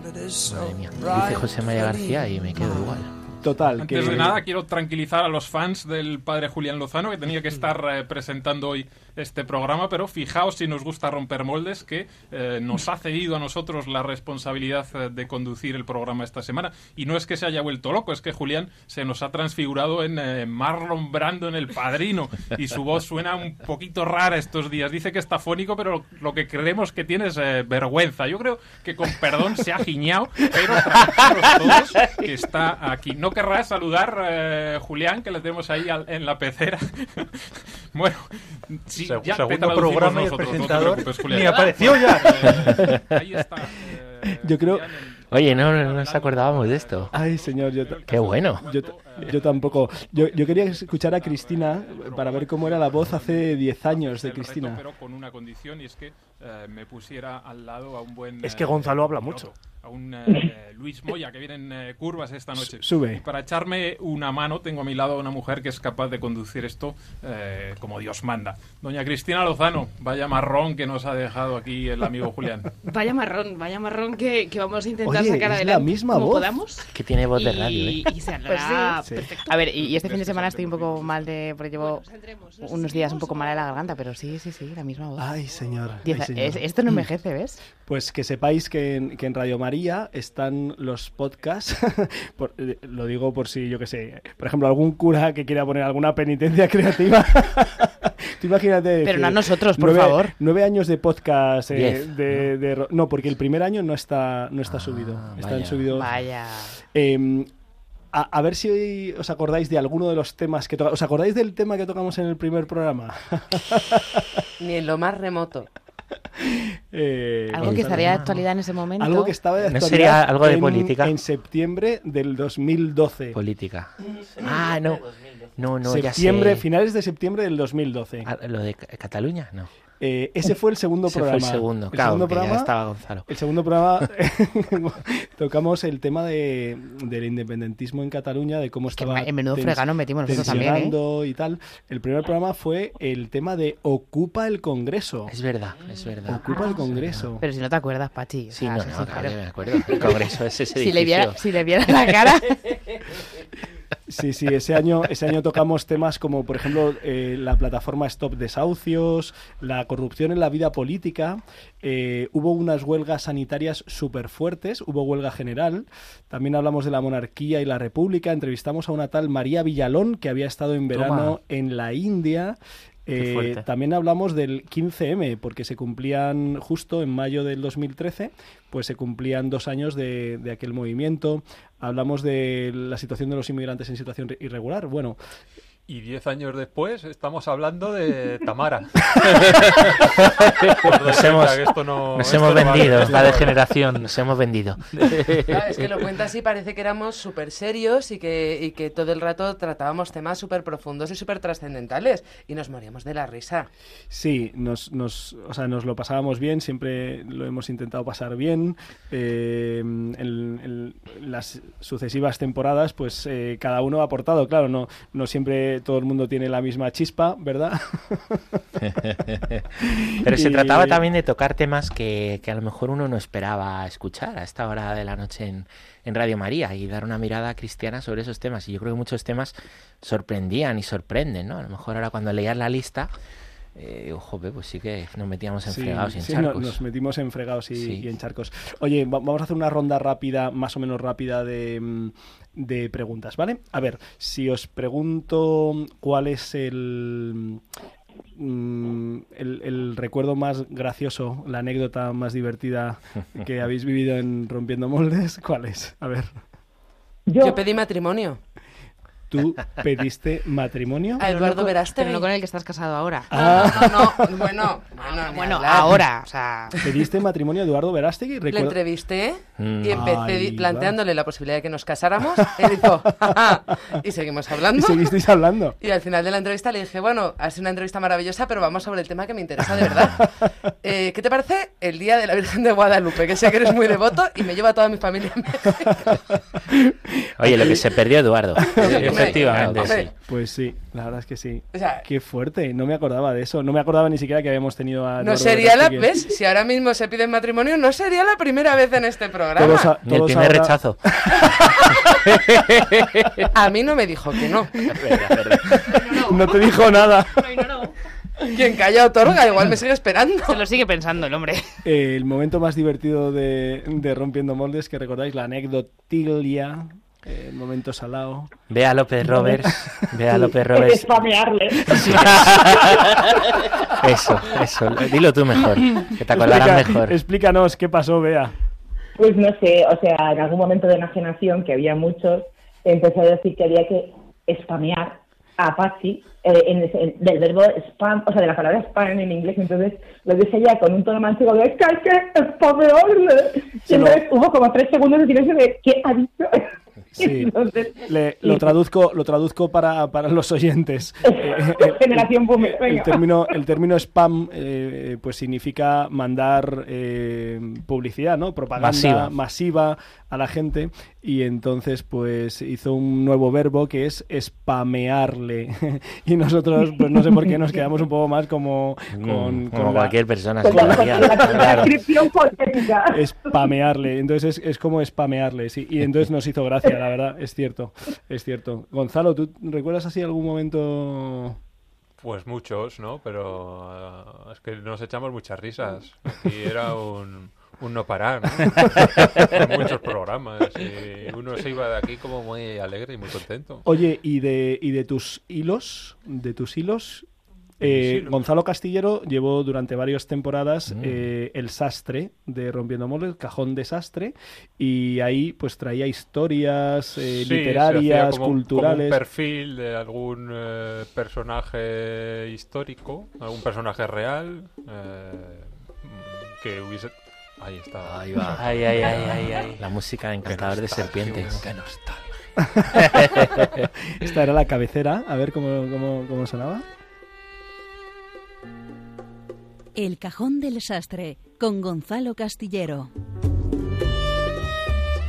F: Madre mía. Dice José María García y me quedo igual.
B: Total, que...
J: Antes de nada, quiero tranquilizar a los fans del padre Julián Lozano, que tenía que estar eh, presentando hoy este programa, pero fijaos si nos gusta romper moldes, que eh, nos ha cedido a nosotros la responsabilidad eh, de conducir el programa esta semana. Y no es que se haya vuelto loco, es que Julián se nos ha transfigurado en eh, Marlon Brando en El Padrino, y su voz suena un poquito rara estos días. Dice que está fónico, pero lo que creemos que tiene es eh, vergüenza. Yo creo que con perdón se ha giñado, pero todos que está aquí. No querrás saludar, eh, Julián, que le tenemos ahí al- en la pecera. bueno, sí,
D: Seg-
J: ya te traducimos
D: programa y el
J: nosotros, no
D: presentador
J: preocupes,
D: ni apareció ya.
J: Eh, ahí está. eh,
B: Yo creo...
F: Oye, no, no nos acordábamos de esto.
B: Ay, señor, yo...
F: Qué bueno.
B: Yo, yo tampoco. Yo, yo quería escuchar a Cristina para ver cómo era la voz hace 10 años de Cristina.
J: pero con una condición y es que eh, me pusiera al lado a un buen
H: Es que Gonzalo habla mucho.
J: A un eh, Luis Moya que vienen eh, curvas esta noche
B: Sube.
J: y para echarme una mano tengo a mi lado a una mujer que es capaz de conducir esto eh, como Dios manda doña Cristina Lozano vaya marrón que nos ha dejado aquí el amigo Julián
C: Vaya marrón, vaya marrón que, que vamos a intentar
B: Oye,
C: sacar
B: es la
C: adelante
B: misma
C: como
B: voz.
C: podamos.
F: Que tiene voz de
C: Y-
F: radio, ¿eh?
C: y se Pues
B: sí.
C: perfecto. A ver, y, y este fin de semana estoy un poco mal de... porque llevo unos días un poco mal de la garganta, pero sí, sí, sí, la misma voz.
B: Ay, señor. ay, señor.
C: es- esto no envejece, ¿ves?
B: Pues que sepáis que en, que en Radio María están los podcasts. por- eh, lo digo por si, yo que sé, por ejemplo, algún cura que quiera poner alguna penitencia creativa. Tú imagínate.
C: Pero no a nosotros, por
B: nueve-
C: favor.
B: Nueve años de podcast. eh,
F: Diez,
B: de, no, porque el primer año no está, no está subido. Está en
F: vaya.
B: subido.
C: Vaya.
B: Eh, a, a ver si os acordáis de alguno de los temas que tocamos. ¿Os acordáis del tema que tocamos en el primer programa?
G: Ni en lo más remoto.
B: Eh,
C: Algo que estaría de actualidad en ese momento.
B: Algo que estaba de
F: ¿No
B: actualidad
F: sería algo de
B: en-
F: política?
B: En septiembre del 2012.
F: Política. Ah, no. No, no, ya
B: septiembre,
F: sé.
B: finales de septiembre del 2012.
F: Ah, ¿Lo de Ca- Cataluña? No.
B: Eh, ese fue el segundo
F: Ese fue
B: programa.
F: el segundo.
B: El
F: Claro,
B: segundo
F: que ya
B: programa,
F: estaba Gonzalo.
B: El segundo programa tocamos el tema de, del independentismo en Cataluña, de cómo estaba
C: en menudo fregado metimos nosotros también, ¿eh?
B: y tal. El primer programa fue el tema de Ocupa el Congreso.
F: Es verdad, es verdad.
B: Ocupa el Congreso.
C: Pero si no te acuerdas, Pachi. o
F: Sí,
C: sea,
F: no, no, claro que me acuerdo. El Congreso es ese
C: si le, viera,
F: edificio.
C: si le viera la cara.
B: Sí, sí, ese año, ese año tocamos temas como, por ejemplo, eh, la plataforma Stop Desahucios, la corrupción en la vida política. eh, hubo unas huelgas sanitarias súper fuertes, hubo huelga general. También hablamos de la monarquía y la república. Entrevistamos a una tal María Villalón, que había estado en verano
F: Toma.
B: en la India. Eh, también hablamos del 15M, porque se cumplían justo en mayo del 2013, pues se cumplían dos años de, de aquel movimiento. Hablamos de la situación de los inmigrantes en situación re- irregular. Bueno,
D: Y diez años después estamos hablando de Tamara.
F: Nos hemos,
D: que esto no-
F: nos
D: esto
F: hemos
D: no vale,
F: vendido,
D: esto
F: la
D: vale.
F: degeneración, nos hemos vendido.
G: Claro, es que lo cuenta así, parece que éramos súper serios y que, y que todo el rato tratábamos temas súper profundos y súper trascendentales y nos moríamos de la risa.
B: Sí, nos, nos, o sea, nos lo pasábamos bien, siempre lo hemos intentado pasar bien. Eh, en, en las sucesivas temporadas, pues eh, cada uno ha aportado, claro, no, no siempre todo el mundo tiene la misma chispa, ¿verdad?
F: Pero se trataba también de tocar temas que, que a lo mejor uno no esperaba escuchar a esta hora de la noche en, en Radio María y dar una mirada cristiana sobre esos temas. Y yo creo que muchos temas sorprendían y sorprenden, ¿no? A lo mejor ahora cuando leías la lista, eh, digo, jope, pues sí que nos metíamos en
B: Sí,
F: fregados y en
B: sí, no-
F: charcos.
B: nos metimos en fregados y,
F: Sí.
B: y en charcos. Oye, va- vamos a hacer una ronda rápida, más o menos rápida, de, mm, de preguntas, ¿vale? A ver, si os pregunto cuál es el, mm, el, el recuerdo más gracioso, la anécdota más divertida que habéis vivido en Rompiendo Moldes, ¿cuál es? A ver,
G: Yo, pedí matrimonio.
B: ¿Tú pediste matrimonio?
G: A Eduardo Verástegui.
C: Pero no con el que estás casado ahora.
B: Ah.
G: No, no, no, bueno, bueno,
C: ahora, o sea...
B: ¿Pediste matrimonio a Eduardo Verástegui?
G: Le
B: Recuerdo-
G: entrevisté
F: Mm.
G: y empecé di-
B: va.
G: planteándole la posibilidad de que nos casáramos. Él dijo, "Jaja", y seguimos
B: ¿Y
G: hablando.
B: seguisteis hablando?
G: Y al final de la entrevista le dije, bueno, ha sido una entrevista maravillosa, pero vamos sobre el tema que me interesa de verdad. Eh, ¿Qué te parece el Día de la Virgen de Guadalupe? Que sé que eres muy devoto y me lleva a toda mi familia.
F: Oye, lo que se perdió Eduardo. Efectivamente,
G: hombre.
B: Pues sí, la verdad es que sí.
G: O sea-
B: Qué fuerte, no me acordaba de eso. No me acordaba ni siquiera que habíamos tenido a.
G: No
B: Eduardo
G: sería la... ¿Ves? Si ahora mismo se pide matrimonio, no sería la primera vez en este programa.
B: Todos a-
F: el primer
B: ahora-
F: rechazo.
G: A mí no me dijo que no.
B: No te dijo nada.
G: Quien calla otorga, igual me sigue esperando.
C: Se lo sigue pensando el hombre.
B: Eh, el momento más divertido de, de Rompiendo Moldes, que recordáis, la anécdotilia, eh, el momento salado.
F: Vea López Roberts. Vea López
I: Es
F: Roberts.
I: spamearle.
F: Eso, eso. Dilo tú mejor. Que te acordarás
B: Explica-
F: mejor.
B: Explícanos qué pasó, Bea.
I: Pues no sé, o sea, en algún momento de enajenación, que había muchos, empecé a decir que había que spamear a Apache eh, en ese- en- del verbo spam, o sea, de la palabra spam en inglés. Entonces lo dije ya con un tono manchego de que hay que spamearle. Y
B: Se lo-
I: entonces hubo como tres segundos de silencio de ¿qué ha dicho?
B: Sí.
I: Entonces,
B: Le- lo traduzco, lo traduzco para, para los oyentes. Eh,
I: Generación boomer,
B: el
I: venga.
B: término, el término spam eh, pues significa mandar eh, publicidad, ¿no? Propaganda
F: Masiva.
B: masiva a la gente y entonces pues hizo un nuevo verbo que es spamearle y nosotros pues no sé por qué nos quedamos un poco más como con,
F: Mm,
B: con
F: como
B: la-
F: cualquier persona.
I: con la, la
F: Claro.
I: transcripción fonética.
B: spamearle entonces es, es como spamearle sí y entonces nos hizo gracia la verdad es cierto es cierto Gonzalo ¿tú recuerdas así algún momento
D: Pues muchos, ¿no? Pero ah, es que nos echamos muchas risas. Aquí era un, un no parar, ¿no? En muchos programas. Y uno se iba de aquí como muy alegre y muy contento.
B: Oye, y de, y de tus hilos, de tus hilos, eh. Gonzalo Castillero llevó durante varias temporadas
F: Mm.
B: eh, el sastre de Rompiendo Moldes, cajón de sastre, y ahí pues traía historias eh,
D: Sí, se hacía
B: literarias,
D: como
B: culturales.
D: Como un perfil de algún eh, personaje histórico, algún personaje real que hubiese. Ahí está.
F: Ahí va. Ay, ay, ay, ay, ay. La música de Encantador de Serpientes.
D: Qué nostalgia.
B: Esta era la cabecera, a ver cómo, cómo, cómo sonaba.
K: El cajón del sastre con Gonzalo Castillero.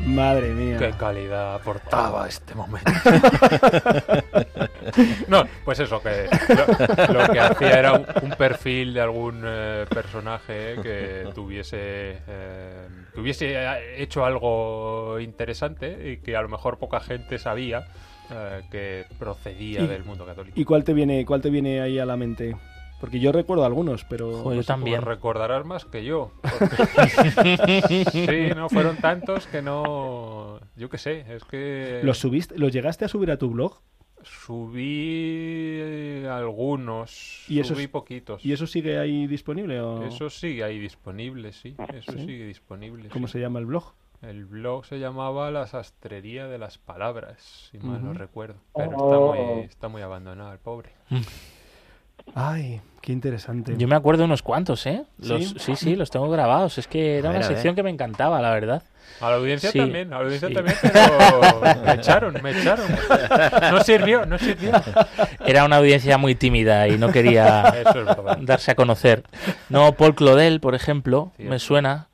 B: Madre mía.
D: Qué calidad aportaba este momento. no, pues eso, que lo, lo que hacía era un, un perfil de algún eh, personaje que tuviese, eh, que hubiese hecho algo interesante y que a lo mejor poca gente sabía eh, que procedía del mundo católico.
B: ¿Y cuál te viene, cuál te viene ahí a la mente? Porque yo recuerdo algunos, pero...
E: Joder, yo también.
D: Pues recordarás más que yo. porque- sí, no fueron tantos que no. Yo qué sé, es que.
B: ¿Los subiste, los llegaste a subir a tu blog?
D: Subí algunos.
B: ¿Y eso,
D: subí poquitos.
B: ¿Y eso sigue ahí disponible? O...
D: Eso sigue ahí disponible, sí. Eso
B: ¿Sí?
D: sigue disponible.
B: ¿Cómo
D: sí.
B: se llama el blog?
D: El blog se llamaba La Sastrería de las Palabras, si mal no recuerdo. Pero
I: Oh.
D: está, muy, está muy abandonado el pobre.
B: Ay, qué interesante.
E: Yo me acuerdo de unos cuantos, ¿eh? Los,
B: ¿Sí?
E: ¿Sí? sí, los tengo grabados. Es que era
F: ver,
E: una sección que me encantaba, la verdad.
D: A la audiencia
E: Sí,
D: también, a la audiencia
E: sí.
D: también, pero me echaron, me echaron. No sirvió, no sirvió.
E: Era una audiencia muy tímida y no quería
D: es
E: darse a conocer. No, Paul Claudel, por ejemplo,
D: Cierto.
E: me suena.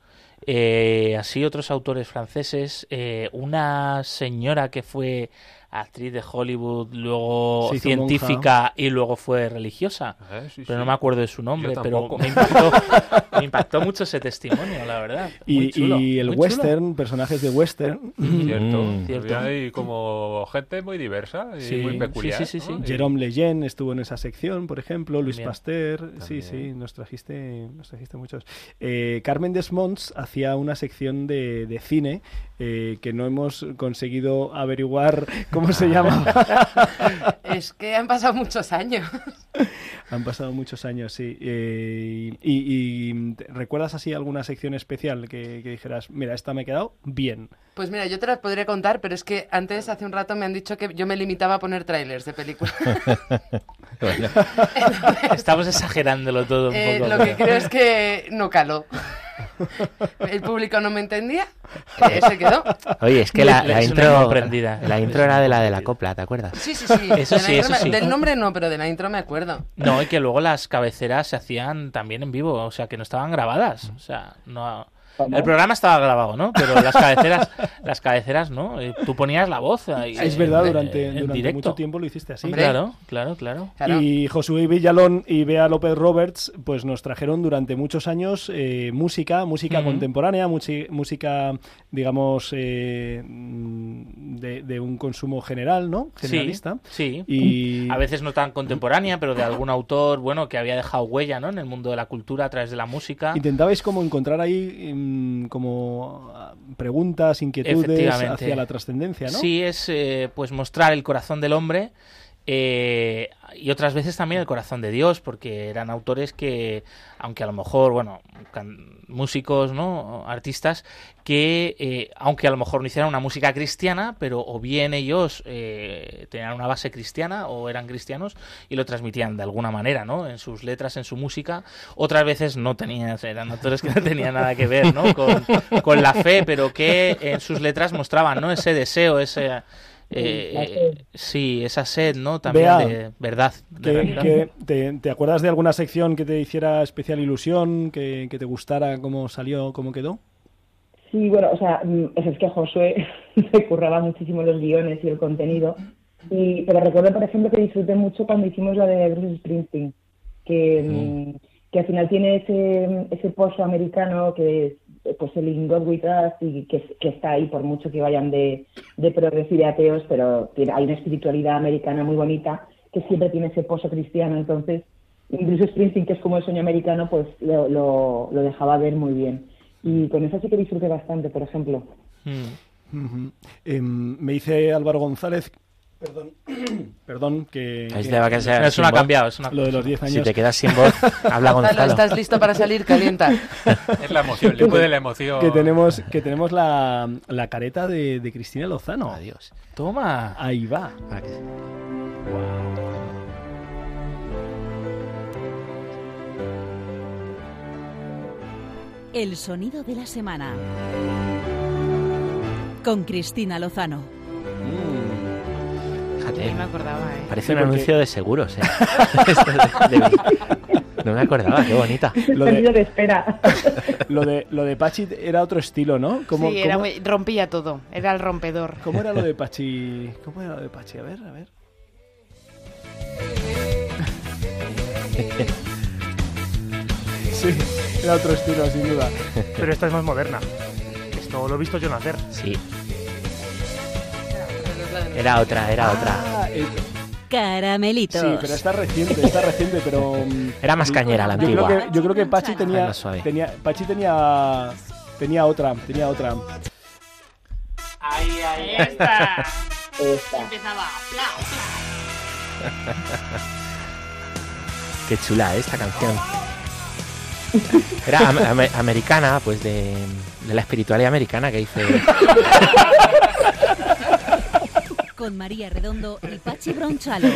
E: Eh, así otros autores franceses. eh, una señora que fue actriz de Hollywood, luego científica y luego fue religiosa.
D: Eh, sí,
E: Pero no me acuerdo de su nombre, pero me impactó, me impactó mucho ese testimonio, la verdad. Muy
B: Y,
E: chulo,
B: y el
E: muy chulo.
B: western, personajes de western.
D: Cierto.
F: Mm.
E: Cierto.
D: Ahí como gente muy diversa y
B: Sí,
D: muy peculiar.
E: sí, sí, sí.
D: ¿no?
B: Jerome Lejeune estuvo en esa sección, por ejemplo, Luis
E: También.
B: Pasteur, sí, sí, nos trajiste, nos trajiste muchos. Eh, Carmen Desmonts hacía una sección de, de cine eh, que no hemos conseguido averiguar cómo se llamaba.
G: Es que han pasado muchos años.
B: Han pasado muchos años, sí. Eh, y, y, ¿te- ¿recuerdas así alguna sección especial que, que dijeras, mira, esta me ha quedado bien?
G: Pues mira, yo te las podría contar, pero es que antes, hace un rato, me han dicho que yo me limitaba a poner trailers de películas.
F: Bueno,
E: Estamos exagerándolo todo un
G: Eh,
E: poco.
G: lo que creo es que no caló. El público no me entendía, eh, se quedó.
F: Oye, es que la, la intro, la intro era de la de la copla, ¿te acuerdas?
G: Sí, sí, sí.
E: Eso sí,
G: intro
E: eso
G: me-
E: sí.
G: Del nombre no, pero de la intro me acuerdo.
E: No, y que luego las cabeceras se hacían también en vivo, o sea, que no estaban grabadas. O sea, no... El programa estaba grabado, ¿no? Pero las cabeceras, las cabeceras, ¿no? Eh, Tú ponías la voz. ahí,
B: es verdad, durante,
E: en
B: durante
E: directo.
B: mucho tiempo lo hiciste así.
G: Hombre.
E: Claro, claro, claro.
G: Claro.
B: Y Josué Villalón y Bea López Roberts pues nos trajeron durante muchos años eh, música, música contemporánea, música, digamos, eh, de, de un consumo general, ¿no? Generalista.
E: Sí, sí.
B: Y
E: A veces no tan contemporánea, pero de algún autor, bueno, que había dejado huella, ¿no? En el mundo de la cultura a través de la música.
B: intentabais como encontrar ahí mm, como ah, preguntas, inquietudes hacia la trascendencia, ¿no?
E: Sí, es eh, pues mostrar el corazón del hombre eh, y otras veces también el corazón de Dios, porque eran autores que, aunque a lo mejor, bueno, músicos, ¿no? Artistas que, eh, aunque a lo mejor no hicieran una música cristiana, pero o bien ellos eh, tenían una base cristiana o eran cristianos y lo transmitían de alguna manera, ¿no? En sus letras, en su música. Otras veces no tenían, eran autores que no tenían nada que ver, ¿no? Con, con la fe, pero que en sus letras mostraban, ¿no? Ese deseo, ese... eh, sí, esa sed, ¿no? También
B: Bea,
E: de verdad. de
B: Que-
E: realidad.
B: que- te, te acuerdas de alguna sección que te hiciera especial ilusión, que, que te gustara cómo salió, cómo quedó?
I: Sí, bueno, o sea, mm, es que Josué se curraba muchísimo los guiones y el contenido. Y, pero recuerdo, por ejemplo, que disfruté mucho cuando hicimos la de Bruce Springsteen, que, mm, que al final tiene ese, ese pozo americano que es pues el In God With y que, está ahí por mucho que vayan de, de progres ateos, pero hay una espiritualidad americana muy bonita que siempre tiene ese pozo cristiano. Entonces, Bruce Springsteen, que es como el sueño americano, pues lo, lo, dejaba ver muy bien. Y con eso sí que disfruté bastante, por ejemplo.
E: Mm.
B: Em, me dice Álvaro González, perdón, perdón, que,
F: Es
B: que-
E: ha
F: voz.
E: cambiado. Es una...
B: lo de los 10 años.
F: Si te quedas sin voz, habla
G: Gonzalo. ¿estás listo para salir? Calienta.
D: Es la emoción, le puede la emoción.
B: que tenemos que tenemos la, la careta de, de Cristina Lozano.
F: Adiós.
E: Toma.
B: Ahí va.
F: Ah, que-
K: El sonido de la semana. Con Cristina Lozano.
F: Fíjate,
C: Ni me acordaba, ¿eh?
F: parece un
B: porque-
F: anuncio de seguros, ¿eh? Esto de- de- No me acordaba, qué bonita.
B: Lo de,
I: de espera.
B: lo de lo de Pachi era otro estilo, ¿no? ¿Cómo,
C: sí, era
B: cómo-
C: muy- rompía todo. Era el rompedor.
B: cómo era lo de Pachi? ¿Cómo era lo de Pachi? A ver, a ver. Sí, era otro estilo, sin duda.
H: Pero esta es más moderna. Esto lo he visto yo nacer.
F: Sí. Era otra, era otra.
B: Ah, eh,
K: Caramelitos.
B: Sí, pero está reciente, está reciente, pero... mm,
F: Era más cañera la
B: yo creo
F: antigua.
B: que, yo creo que Pachi tenía,
F: suave.
B: tenía, Pachi tenía, tenía otra, tenía otra.
E: Ahí, ahí,
C: está.
I: Esta.
C: Empezaba. Pla,
F: Qué chula ¿eh? esta canción. Era am- am- americana, pues de, de la espiritualidad americana que dice.
K: Con María Redondo y Pachi Bronchalo.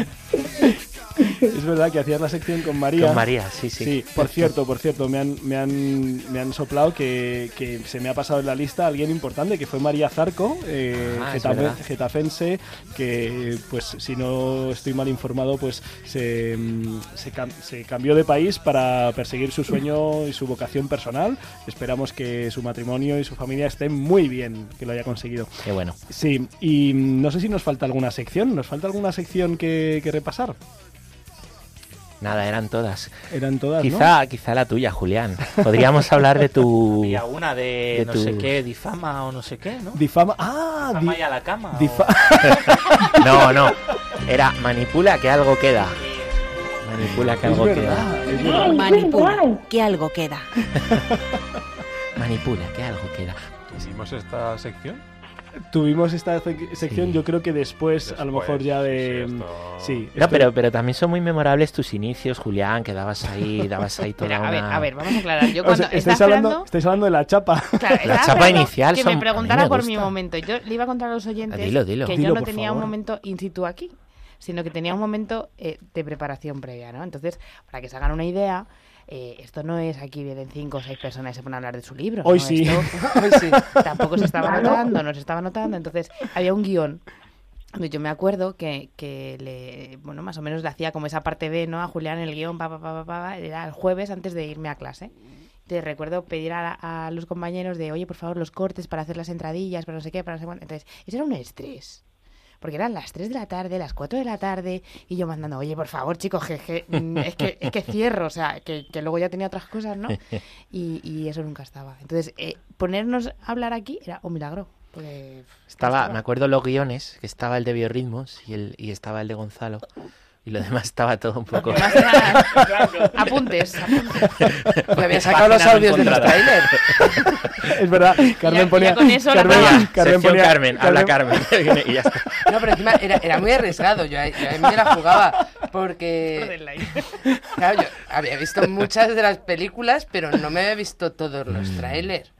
B: Es verdad que hacías la sección con María.
F: Con María, sí, sí.
B: por cierto, por cierto, me han, me han, me han soplado que, que se me ha pasado en la lista alguien importante, que fue María Zarco, eh,
F: Ah,
B: getafe- getafense, que, pues, si no estoy mal informado, pues se, se cambió de país para perseguir su sueño y su vocación personal. Esperamos que su matrimonio y su familia estén muy bien, que lo haya conseguido.
F: Qué bueno.
B: Sí, y mm, no sé si nos falta alguna sección, ¿nos falta alguna sección que, que repasar?
F: Nada, eran todas.
B: Eran todas, ¿no?
F: Quizá, quizá la tuya, Julián. Podríamos hablar de tu.
E: Había una de,
F: de
E: no
F: tu-
E: sé qué, difama o no sé qué, ¿no?
B: Difama. ¡Ah!
E: Difama
B: di-
E: y a la cama. o-
F: No, no. Era manipula que algo queda. Manipula que
B: Es
F: algo
B: verdad,
F: queda.
K: Manipula, que algo queda.
F: Manipula que algo queda.
D: ¿Hicimos esta sección?
B: Tuvimos esta sec- sección,
F: Sí.
B: yo creo que después, a lo mejor ya de... Sí,
F: No,
B: esto-
F: pero, pero también son muy memorables tus inicios, Julián, que dabas ahí, dabas ahí toda
C: Espera, a ver,
F: una...
C: a ver, vamos a aclarar. Yo
B: o sea, estáis, hablando,
C: esperando...
B: estáis hablando de la chapa.
C: Claro,
F: La chapa inicial
C: que
F: son-
C: me preguntara
F: me
C: por mi momento. Yo le iba a contar a los oyentes
F: Dilo, dilo.
C: que
B: Dilo,
C: yo no tenía
B: favor.
C: un momento in situ aquí, sino que tenía un momento eh, de preparación previa, ¿no? Entonces, para que se hagan una idea, eh, esto no es aquí vienen cinco o seis personas y se ponen a hablar de su libro.
B: Hoy
C: ¿no?
B: sí.
C: Esto-
G: Hoy sí.
C: tampoco se estaba
I: Claro.
C: notando, no se estaba notando. Entonces, había un guion. Yo me acuerdo que, que le, bueno, más o menos le hacía como esa parte B, ¿no? A Julián el guion, pa, pa, pa, pa, pa, era el jueves antes de irme a clase. Te recuerdo pedir a, a los compañeros de, oye, por favor, los cortes para hacer las entradillas, para no sé qué, para no sé cuánto. Entonces, eso era un estrés. Porque eran las 3 de la tarde, las 4 de la tarde, y yo mandando, oye, por favor, chicos, jeje, mm, es que, es que cierro, o sea, que, que luego ya tenía otras cosas, ¿no? Y, y eso nunca estaba. Entonces, eh, ponernos a hablar aquí era un milagro. Porque
F: Estaba, me acuerdo los guiones, que estaba el de biorritmos y, el, y estaba el de Gonzalo. Y lo demás estaba todo un poco...
C: Era- apuntes, apuntes.
G: Me había sacado los audios de los
F: encontrada.
G: trailers.
B: Es verdad, Carmen
C: ya
B: ponía...
C: con eso la
B: Carmen. Carmen ponía...
F: Carmen, habla Carmen. y ya está.
G: No, pero encima era, era muy arriesgado. Yo, a- yo a mí me la jugaba porque... Claro, yo había visto muchas de las películas, pero no me había visto todos los
F: Mm.
G: trailers.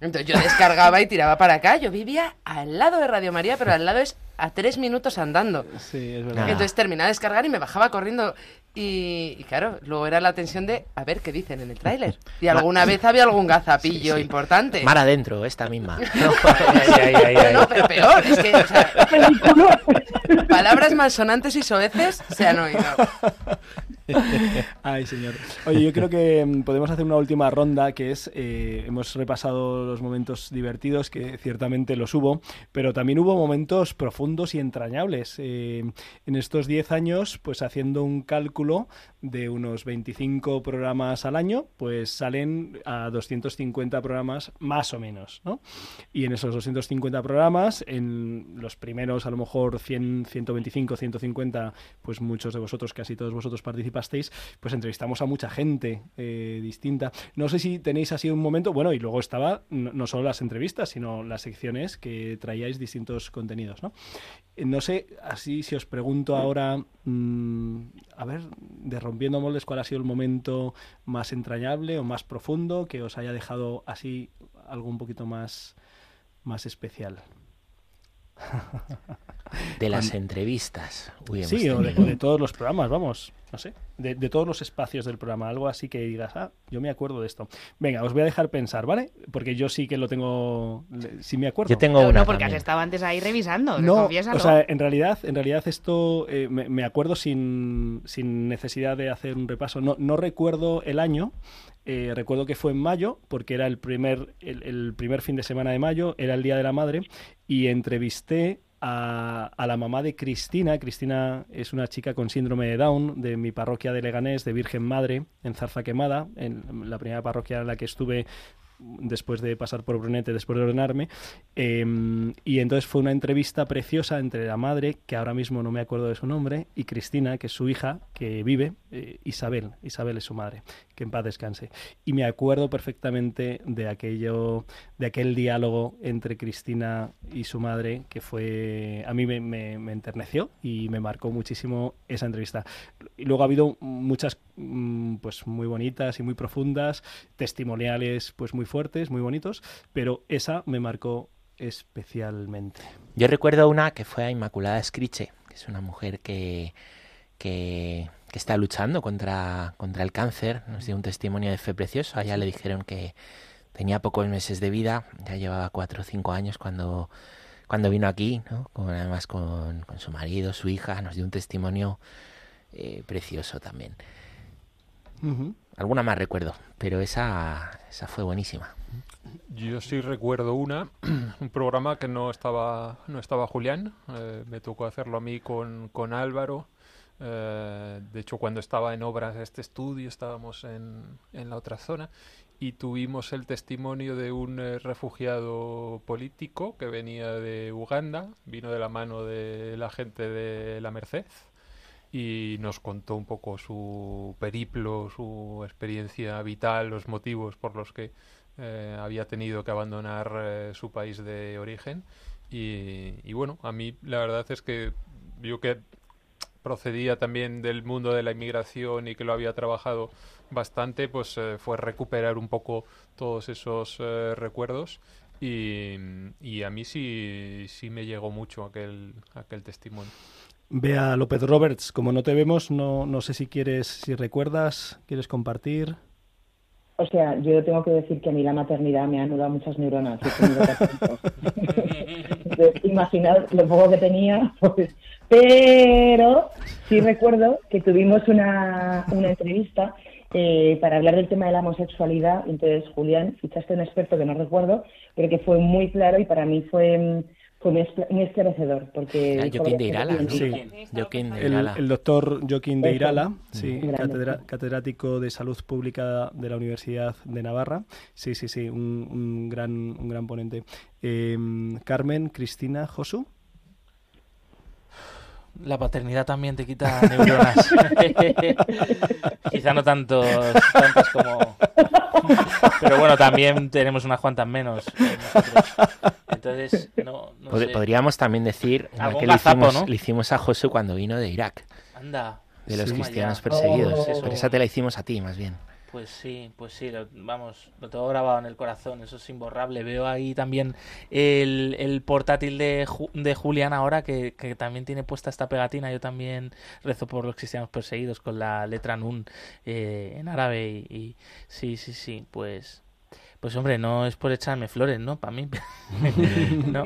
G: Entonces yo descargaba y tiraba para acá. Yo vivía al lado de Radio María, pero al lado es a tres minutos andando.
B: Sí, es verdad.
G: Entonces terminaba de descargar y me bajaba corriendo. Y, y claro, luego era la tensión de a ver qué dicen en el tráiler. Y alguna vez había algún gazapillo importante.
F: Mar adentro, esta misma. No,
G: pero peor, es que o sea, palabras malsonantes y soeces se han oído.
B: Ay, señor. Oye, yo creo que mm, podemos hacer una última ronda, que es, eh, hemos repasado los momentos divertidos, que ciertamente los hubo, pero también hubo momentos profundos y entrañables. Eh, en estos 10 años, pues haciendo un cálculo de unos 25 programas al año, pues salen a 250 programas más o menos, ¿no? Y en esos 250 programas, en los primeros a lo mejor 100, 125, 150, pues muchos de vosotros, casi todos vosotros participasteis, pues entrevistamos a mucha gente eh, distinta. No sé si tenéis así un momento, bueno, y luego estaba no, solo las entrevistas, sino las secciones que traíais distintos contenidos, ¿no? Eh, No sé, así si os pregunto ahora, mm, a ver, de Rompiendo Moldes, ¿cuál ha sido el momento más entrañable o más profundo que os haya dejado así algo un poquito más, más especial?
F: De las entrevistas. Uy,
B: Sí, o de, todos los programas, vamos, no sé, de, de todos los espacios del programa, algo así que digas, ah, yo me acuerdo de esto. Venga, os voy a dejar pensar, ¿vale? Porque yo sí que lo tengo, sí me acuerdo.
F: Yo tengo
C: No,
F: una
C: no, porque has estado antes ahí revisando,
B: No, o sea, en realidad, en realidad esto eh, me, me acuerdo sin, sin necesidad de hacer un repaso. No, no recuerdo el año. Eh, recuerdo que fue en mayo, porque era el primer, el, primer fin de semana de mayo, era el Día de la Madre, y entrevisté a, la mamá de Cristina. Cristina es una chica con síndrome de Down de mi parroquia de Leganés, de Virgen Madre, en Zarza Quemada, en la primera parroquia en la que estuve después de pasar por Brunete, después de ordenarme. eh, y entonces fue una entrevista preciosa entre la madre, que ahora mismo no me acuerdo de su nombre, y Cristina, que es su hija, que vive, eh, Isabel. Isabel es su madre, que en paz descanse. Y me acuerdo perfectamente de aquello, de aquel diálogo entre Cristina y su madre, que fue, a mí me, me- me enterneció y me marcó muchísimo esa entrevista. Y luego ha habido muchas, mm, pues muy bonitas y muy profundas, testimoniales, pues muy fuertes, muy bonitos, pero esa me marcó especialmente.
F: Yo recuerdo una que fue a Inmaculada Escriche, que es una mujer que, que, que está luchando contra, contra el cáncer. Nos dio un testimonio de fe precioso. A ella le dijeron que tenía pocos meses de vida, ya llevaba cuatro o cinco años cuando, cuando vino aquí, ¿no? Con- además con, con su marido, su hija. Nos dio un testimonio eh, precioso también. Alguna más recuerdo, pero esa, esa fue buenísima.
D: Yo sí recuerdo una, un programa que no estaba, no estaba Julián, eh, me tocó hacerlo a mí con, con Álvaro. Eh, de hecho, cuando estaba en obras este estudio, estábamos en, en la otra zona y tuvimos el testimonio de un eh, refugiado político que venía de Uganda, vino de la mano de la gente de la Merced y nos contó un poco su periplo, su experiencia vital, los motivos por los que eh, había tenido que abandonar su país de origen. Y, y bueno, a mí la verdad es que yo que procedía también del mundo de la inmigración y que lo había trabajado bastante, pues eh, fue recuperar un poco todos esos eh, recuerdos. Y, y a mí sí, sí me llegó mucho aquel, aquel testimonio.
B: Bea López Roberts, como no te vemos, no, no sé si quieres, si recuerdas, quieres compartir.
I: O sea, yo tengo que decir que a mí la maternidad me ha anulado muchas neuronas. imaginad lo poco que tenía, pues. Pero sí recuerdo que tuvimos una, una entrevista eh, para hablar del tema de la homosexualidad. Entonces, Julián, fichaste un experto que no recuerdo, pero que fue muy claro y para mí fue, muy esclarecedor. Porque
F: Ah, Joaquín de Irala,
I: cosas
F: ¿no?
I: bien
F: Sí.
I: dichas.
F: Joaquín de
B: El,
F: Irala.
B: el doctor Joaquín de. Irala, sí, catedra- catedrático de salud pública de la Universidad de Navarra. Sí, sí, sí, un, un gran, un gran ponente. Eh, Carmen, Cristina, Josu.
E: La paternidad también te quita neuronas. Quizá no tantos, tantas como... Pero bueno, también tenemos unas cuantas menos. que nosotros. Entonces, no, no
F: Pod-
E: sé.
F: Podríamos también decir que le hicimos,
E: ¿no?
F: le hicimos a Josu cuando vino de Irak,
E: Anda.
F: de los
E: Sí.
F: cristianos
E: ya.
F: perseguidos.
E: Oh.
F: Pero esa te la hicimos a ti, más bien.
E: Pues sí, pues sí, lo- vamos, lo tengo grabado en el corazón, eso es imborrable. Veo ahí también el, el portátil de, Ju- de Julián ahora que, que también tiene puesta esta pegatina. Yo también rezo por los cristianos perseguidos con la letra Nun eh, en árabe y, y sí, sí, sí, pues... Pues hombre, no es por echarme flores, ¿no? Para mí. no.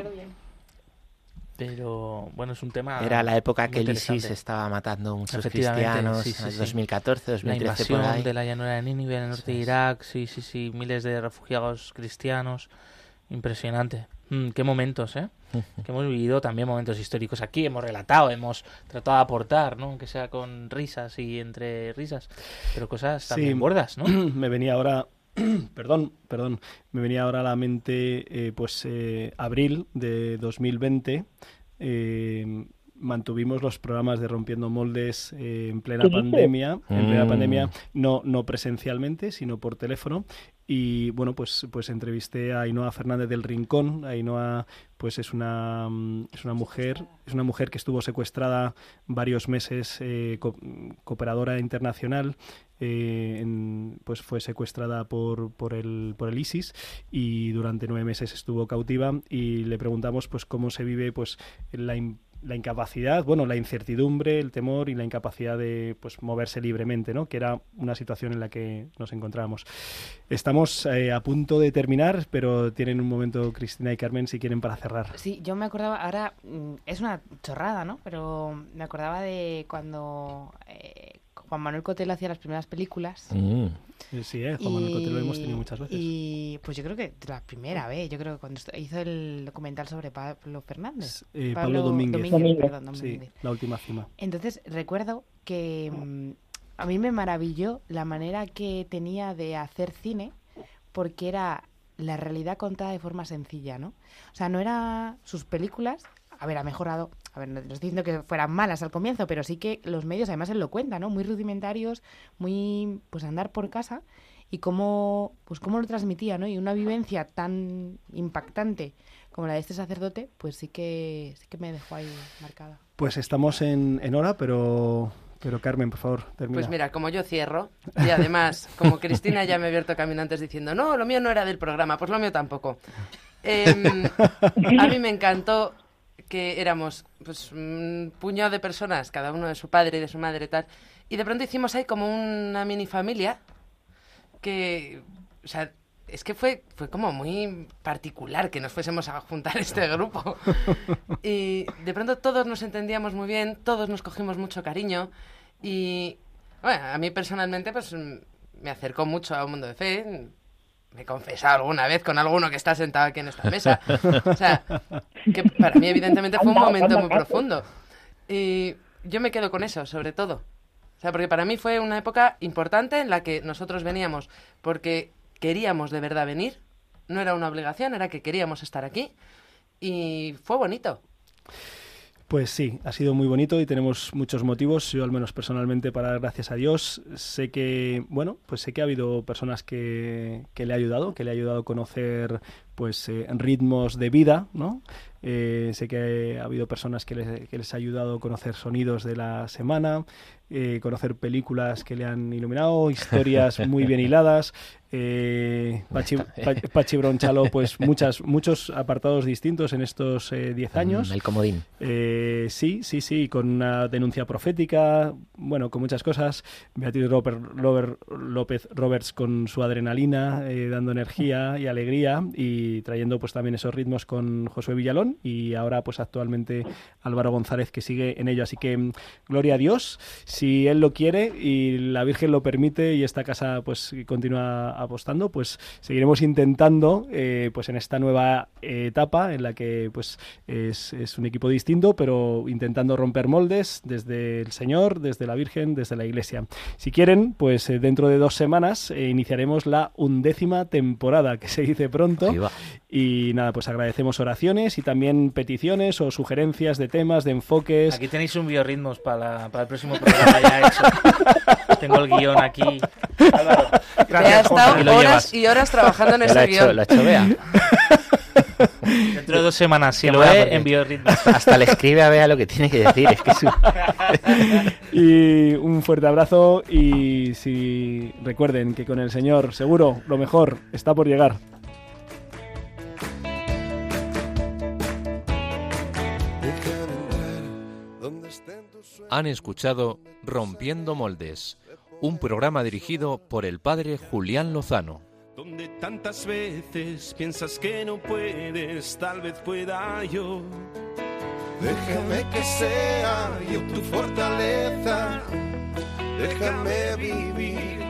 E: Pero bueno, es un tema.
F: Era la época que el ISIS estaba matando muchos cristianos,
E: sí, sí, sí.
F: 2014, 2013
E: La invasión
F: por ahí.
E: de la llanura de Nínive en el norte de Irak, sí, sí, sí, miles de refugiados cristianos. Impresionante. Mm, qué momentos, ¿eh? que hemos vivido también momentos históricos aquí, hemos relatado, hemos tratado de aportar, ¿no? Aunque sea con risas y entre risas, pero cosas también gordas, ¿no?
B: me venía ahora, perdón, perdón, me venía ahora a la mente, eh, pues, eh, abril de 2020. eh, mantuvimos los programas de Rompiendo Moldes eh, en plena pandemia, en plena
F: Mm.
B: pandemia, no, no presencialmente, sino por teléfono. Y bueno, pues, pues entrevisté a Ainhoa Fernández del Rincón. Ainhoa, pues es una, mm, es una mujer, es una mujer que estuvo secuestrada varios meses, eh, co- cooperadora internacional. Eh, pues fue secuestrada por, por, el, por el ISIS y durante nueve meses estuvo cautiva y le preguntamos pues cómo se vive pues la, la incapacidad, bueno, la incertidumbre, el temor y la incapacidad de pues moverse libremente, ¿no? Que era una situación en la que nos encontrábamos. Estamos eh, a punto de terminar, pero tienen un momento Cristina y Carmen si quieren para cerrar.
C: Sí, yo me acordaba, ahora mm, es una chorrada, ¿no? Pero me acordaba de cuando eh, Juan Manuel Cotelo hacía las primeras películas.
F: Mm.
B: Sí, eh, Juan Manuel Cotelo lo hemos tenido muchas veces.
C: Y pues yo creo que la primera vez, yo creo que cuando hizo el documental sobre Pablo Fernández.
B: Eh, Pablo, Domínguez,
C: perdón,
B: sí,
C: Domínguez.
B: la última cima.
C: Entonces recuerdo que mm, a mí me maravilló la manera que tenía de hacer cine porque era la realidad contada de forma sencilla, ¿no? O sea, no era sus películas, a ver, ha mejorado, a ver, no estoy diciendo que fueran malas al comienzo, pero sí que los medios, además él lo cuenta, ¿no? Muy rudimentarios, muy, pues andar por casa y cómo, pues cómo lo transmitía, ¿no? Y una vivencia tan impactante como la de este sacerdote, pues sí que, sí que me dejó ahí marcada.
B: Pues estamos en, en hora, pero, pero Carmen, por favor, termina.
G: Pues mira, como yo cierro, y además, como Cristina ya me ha abierto camino antes diciendo, no, lo mío no era del programa, pues lo mío tampoco. Em, a mí me encantó que éramos pues un puñado de personas, cada uno de su padre y de su madre y tal, y de pronto hicimos ahí como una mini familia que, o sea, es que fue, fue como muy particular que nos fuésemos a juntar este grupo. Y de pronto todos nos entendíamos muy bien, todos nos cogimos mucho cariño y, bueno, a mí personalmente pues me acercó mucho a un mundo de fe. Me he confesado alguna vez con alguno que está sentado aquí en esta mesa. O sea, que para mí evidentemente fue un momento muy profundo. Y yo me quedo con eso, sobre todo. O sea, porque para mí fue una época importante en la que nosotros veníamos porque queríamos de verdad venir. No era una obligación, era que queríamos estar aquí. Y fue bonito.
B: Pues sí, ha sido muy bonito y tenemos muchos motivos, yo al menos personalmente, para dar gracias a Dios. Sé que, bueno, pues sé que ha habido personas que, que le ha ayudado, que le ha ayudado a conocer pues eh, ritmos de vida, ¿no? Eh, sé que ha habido personas que les, que les ha ayudado a conocer sonidos de la semana, eh, conocer películas que le han iluminado, historias muy bien hiladas. Eh, Pachi, Pa- Pachi Bronchalo, pues muchas, muchos apartados distintos en estos 10 años.
F: El comodín.
B: Eh, sí, sí, sí, con una denuncia profética, bueno, con muchas cosas. Beatriz Robert, Robert- López Roberts con su adrenalina, eh, dando energía y alegría y trayendo pues también esos ritmos con Josué Villalón y ahora pues actualmente Álvaro González que sigue en ello. Así que mm, gloria a Dios, si Él lo quiere y la Virgen lo permite y esta casa pues continúa apostando, pues seguiremos intentando eh, pues en esta nueva etapa en la que pues es, es un equipo distinto, pero intentando romper moldes desde el Señor, desde la Virgen, desde la Iglesia. Si quieren, pues eh, dentro de dos semanas eh, iniciaremos la undécima temporada, que se dice pronto. Y nada, pues agradecemos oraciones y también peticiones o sugerencias de temas, de enfoques.
E: Aquí tenéis un biorritmos para, la- para el próximo programa ya hecho. Tengo el guion aquí. Álvaro,
G: Te ha estado horas y horas trabajando en ese
F: hecho,
G: guion.
F: lo ha hecho Bea.
E: Dentro de dos semanas, si lo ve,
F: porque
E: en biorritmos.
F: Hasta le escribe a Bea lo que tiene que decir. Es que es un-
B: Y un fuerte abrazo y si recuerden que con el Señor seguro lo mejor está por llegar.
L: Han escuchado Rompiendo Moldes, un programa dirigido por el padre Julián Lozano.
A: Donde tantas veces piensas que no puedes, tal vez pueda yo.
M: Déjame que sea yo tu fortaleza. Déjame vivir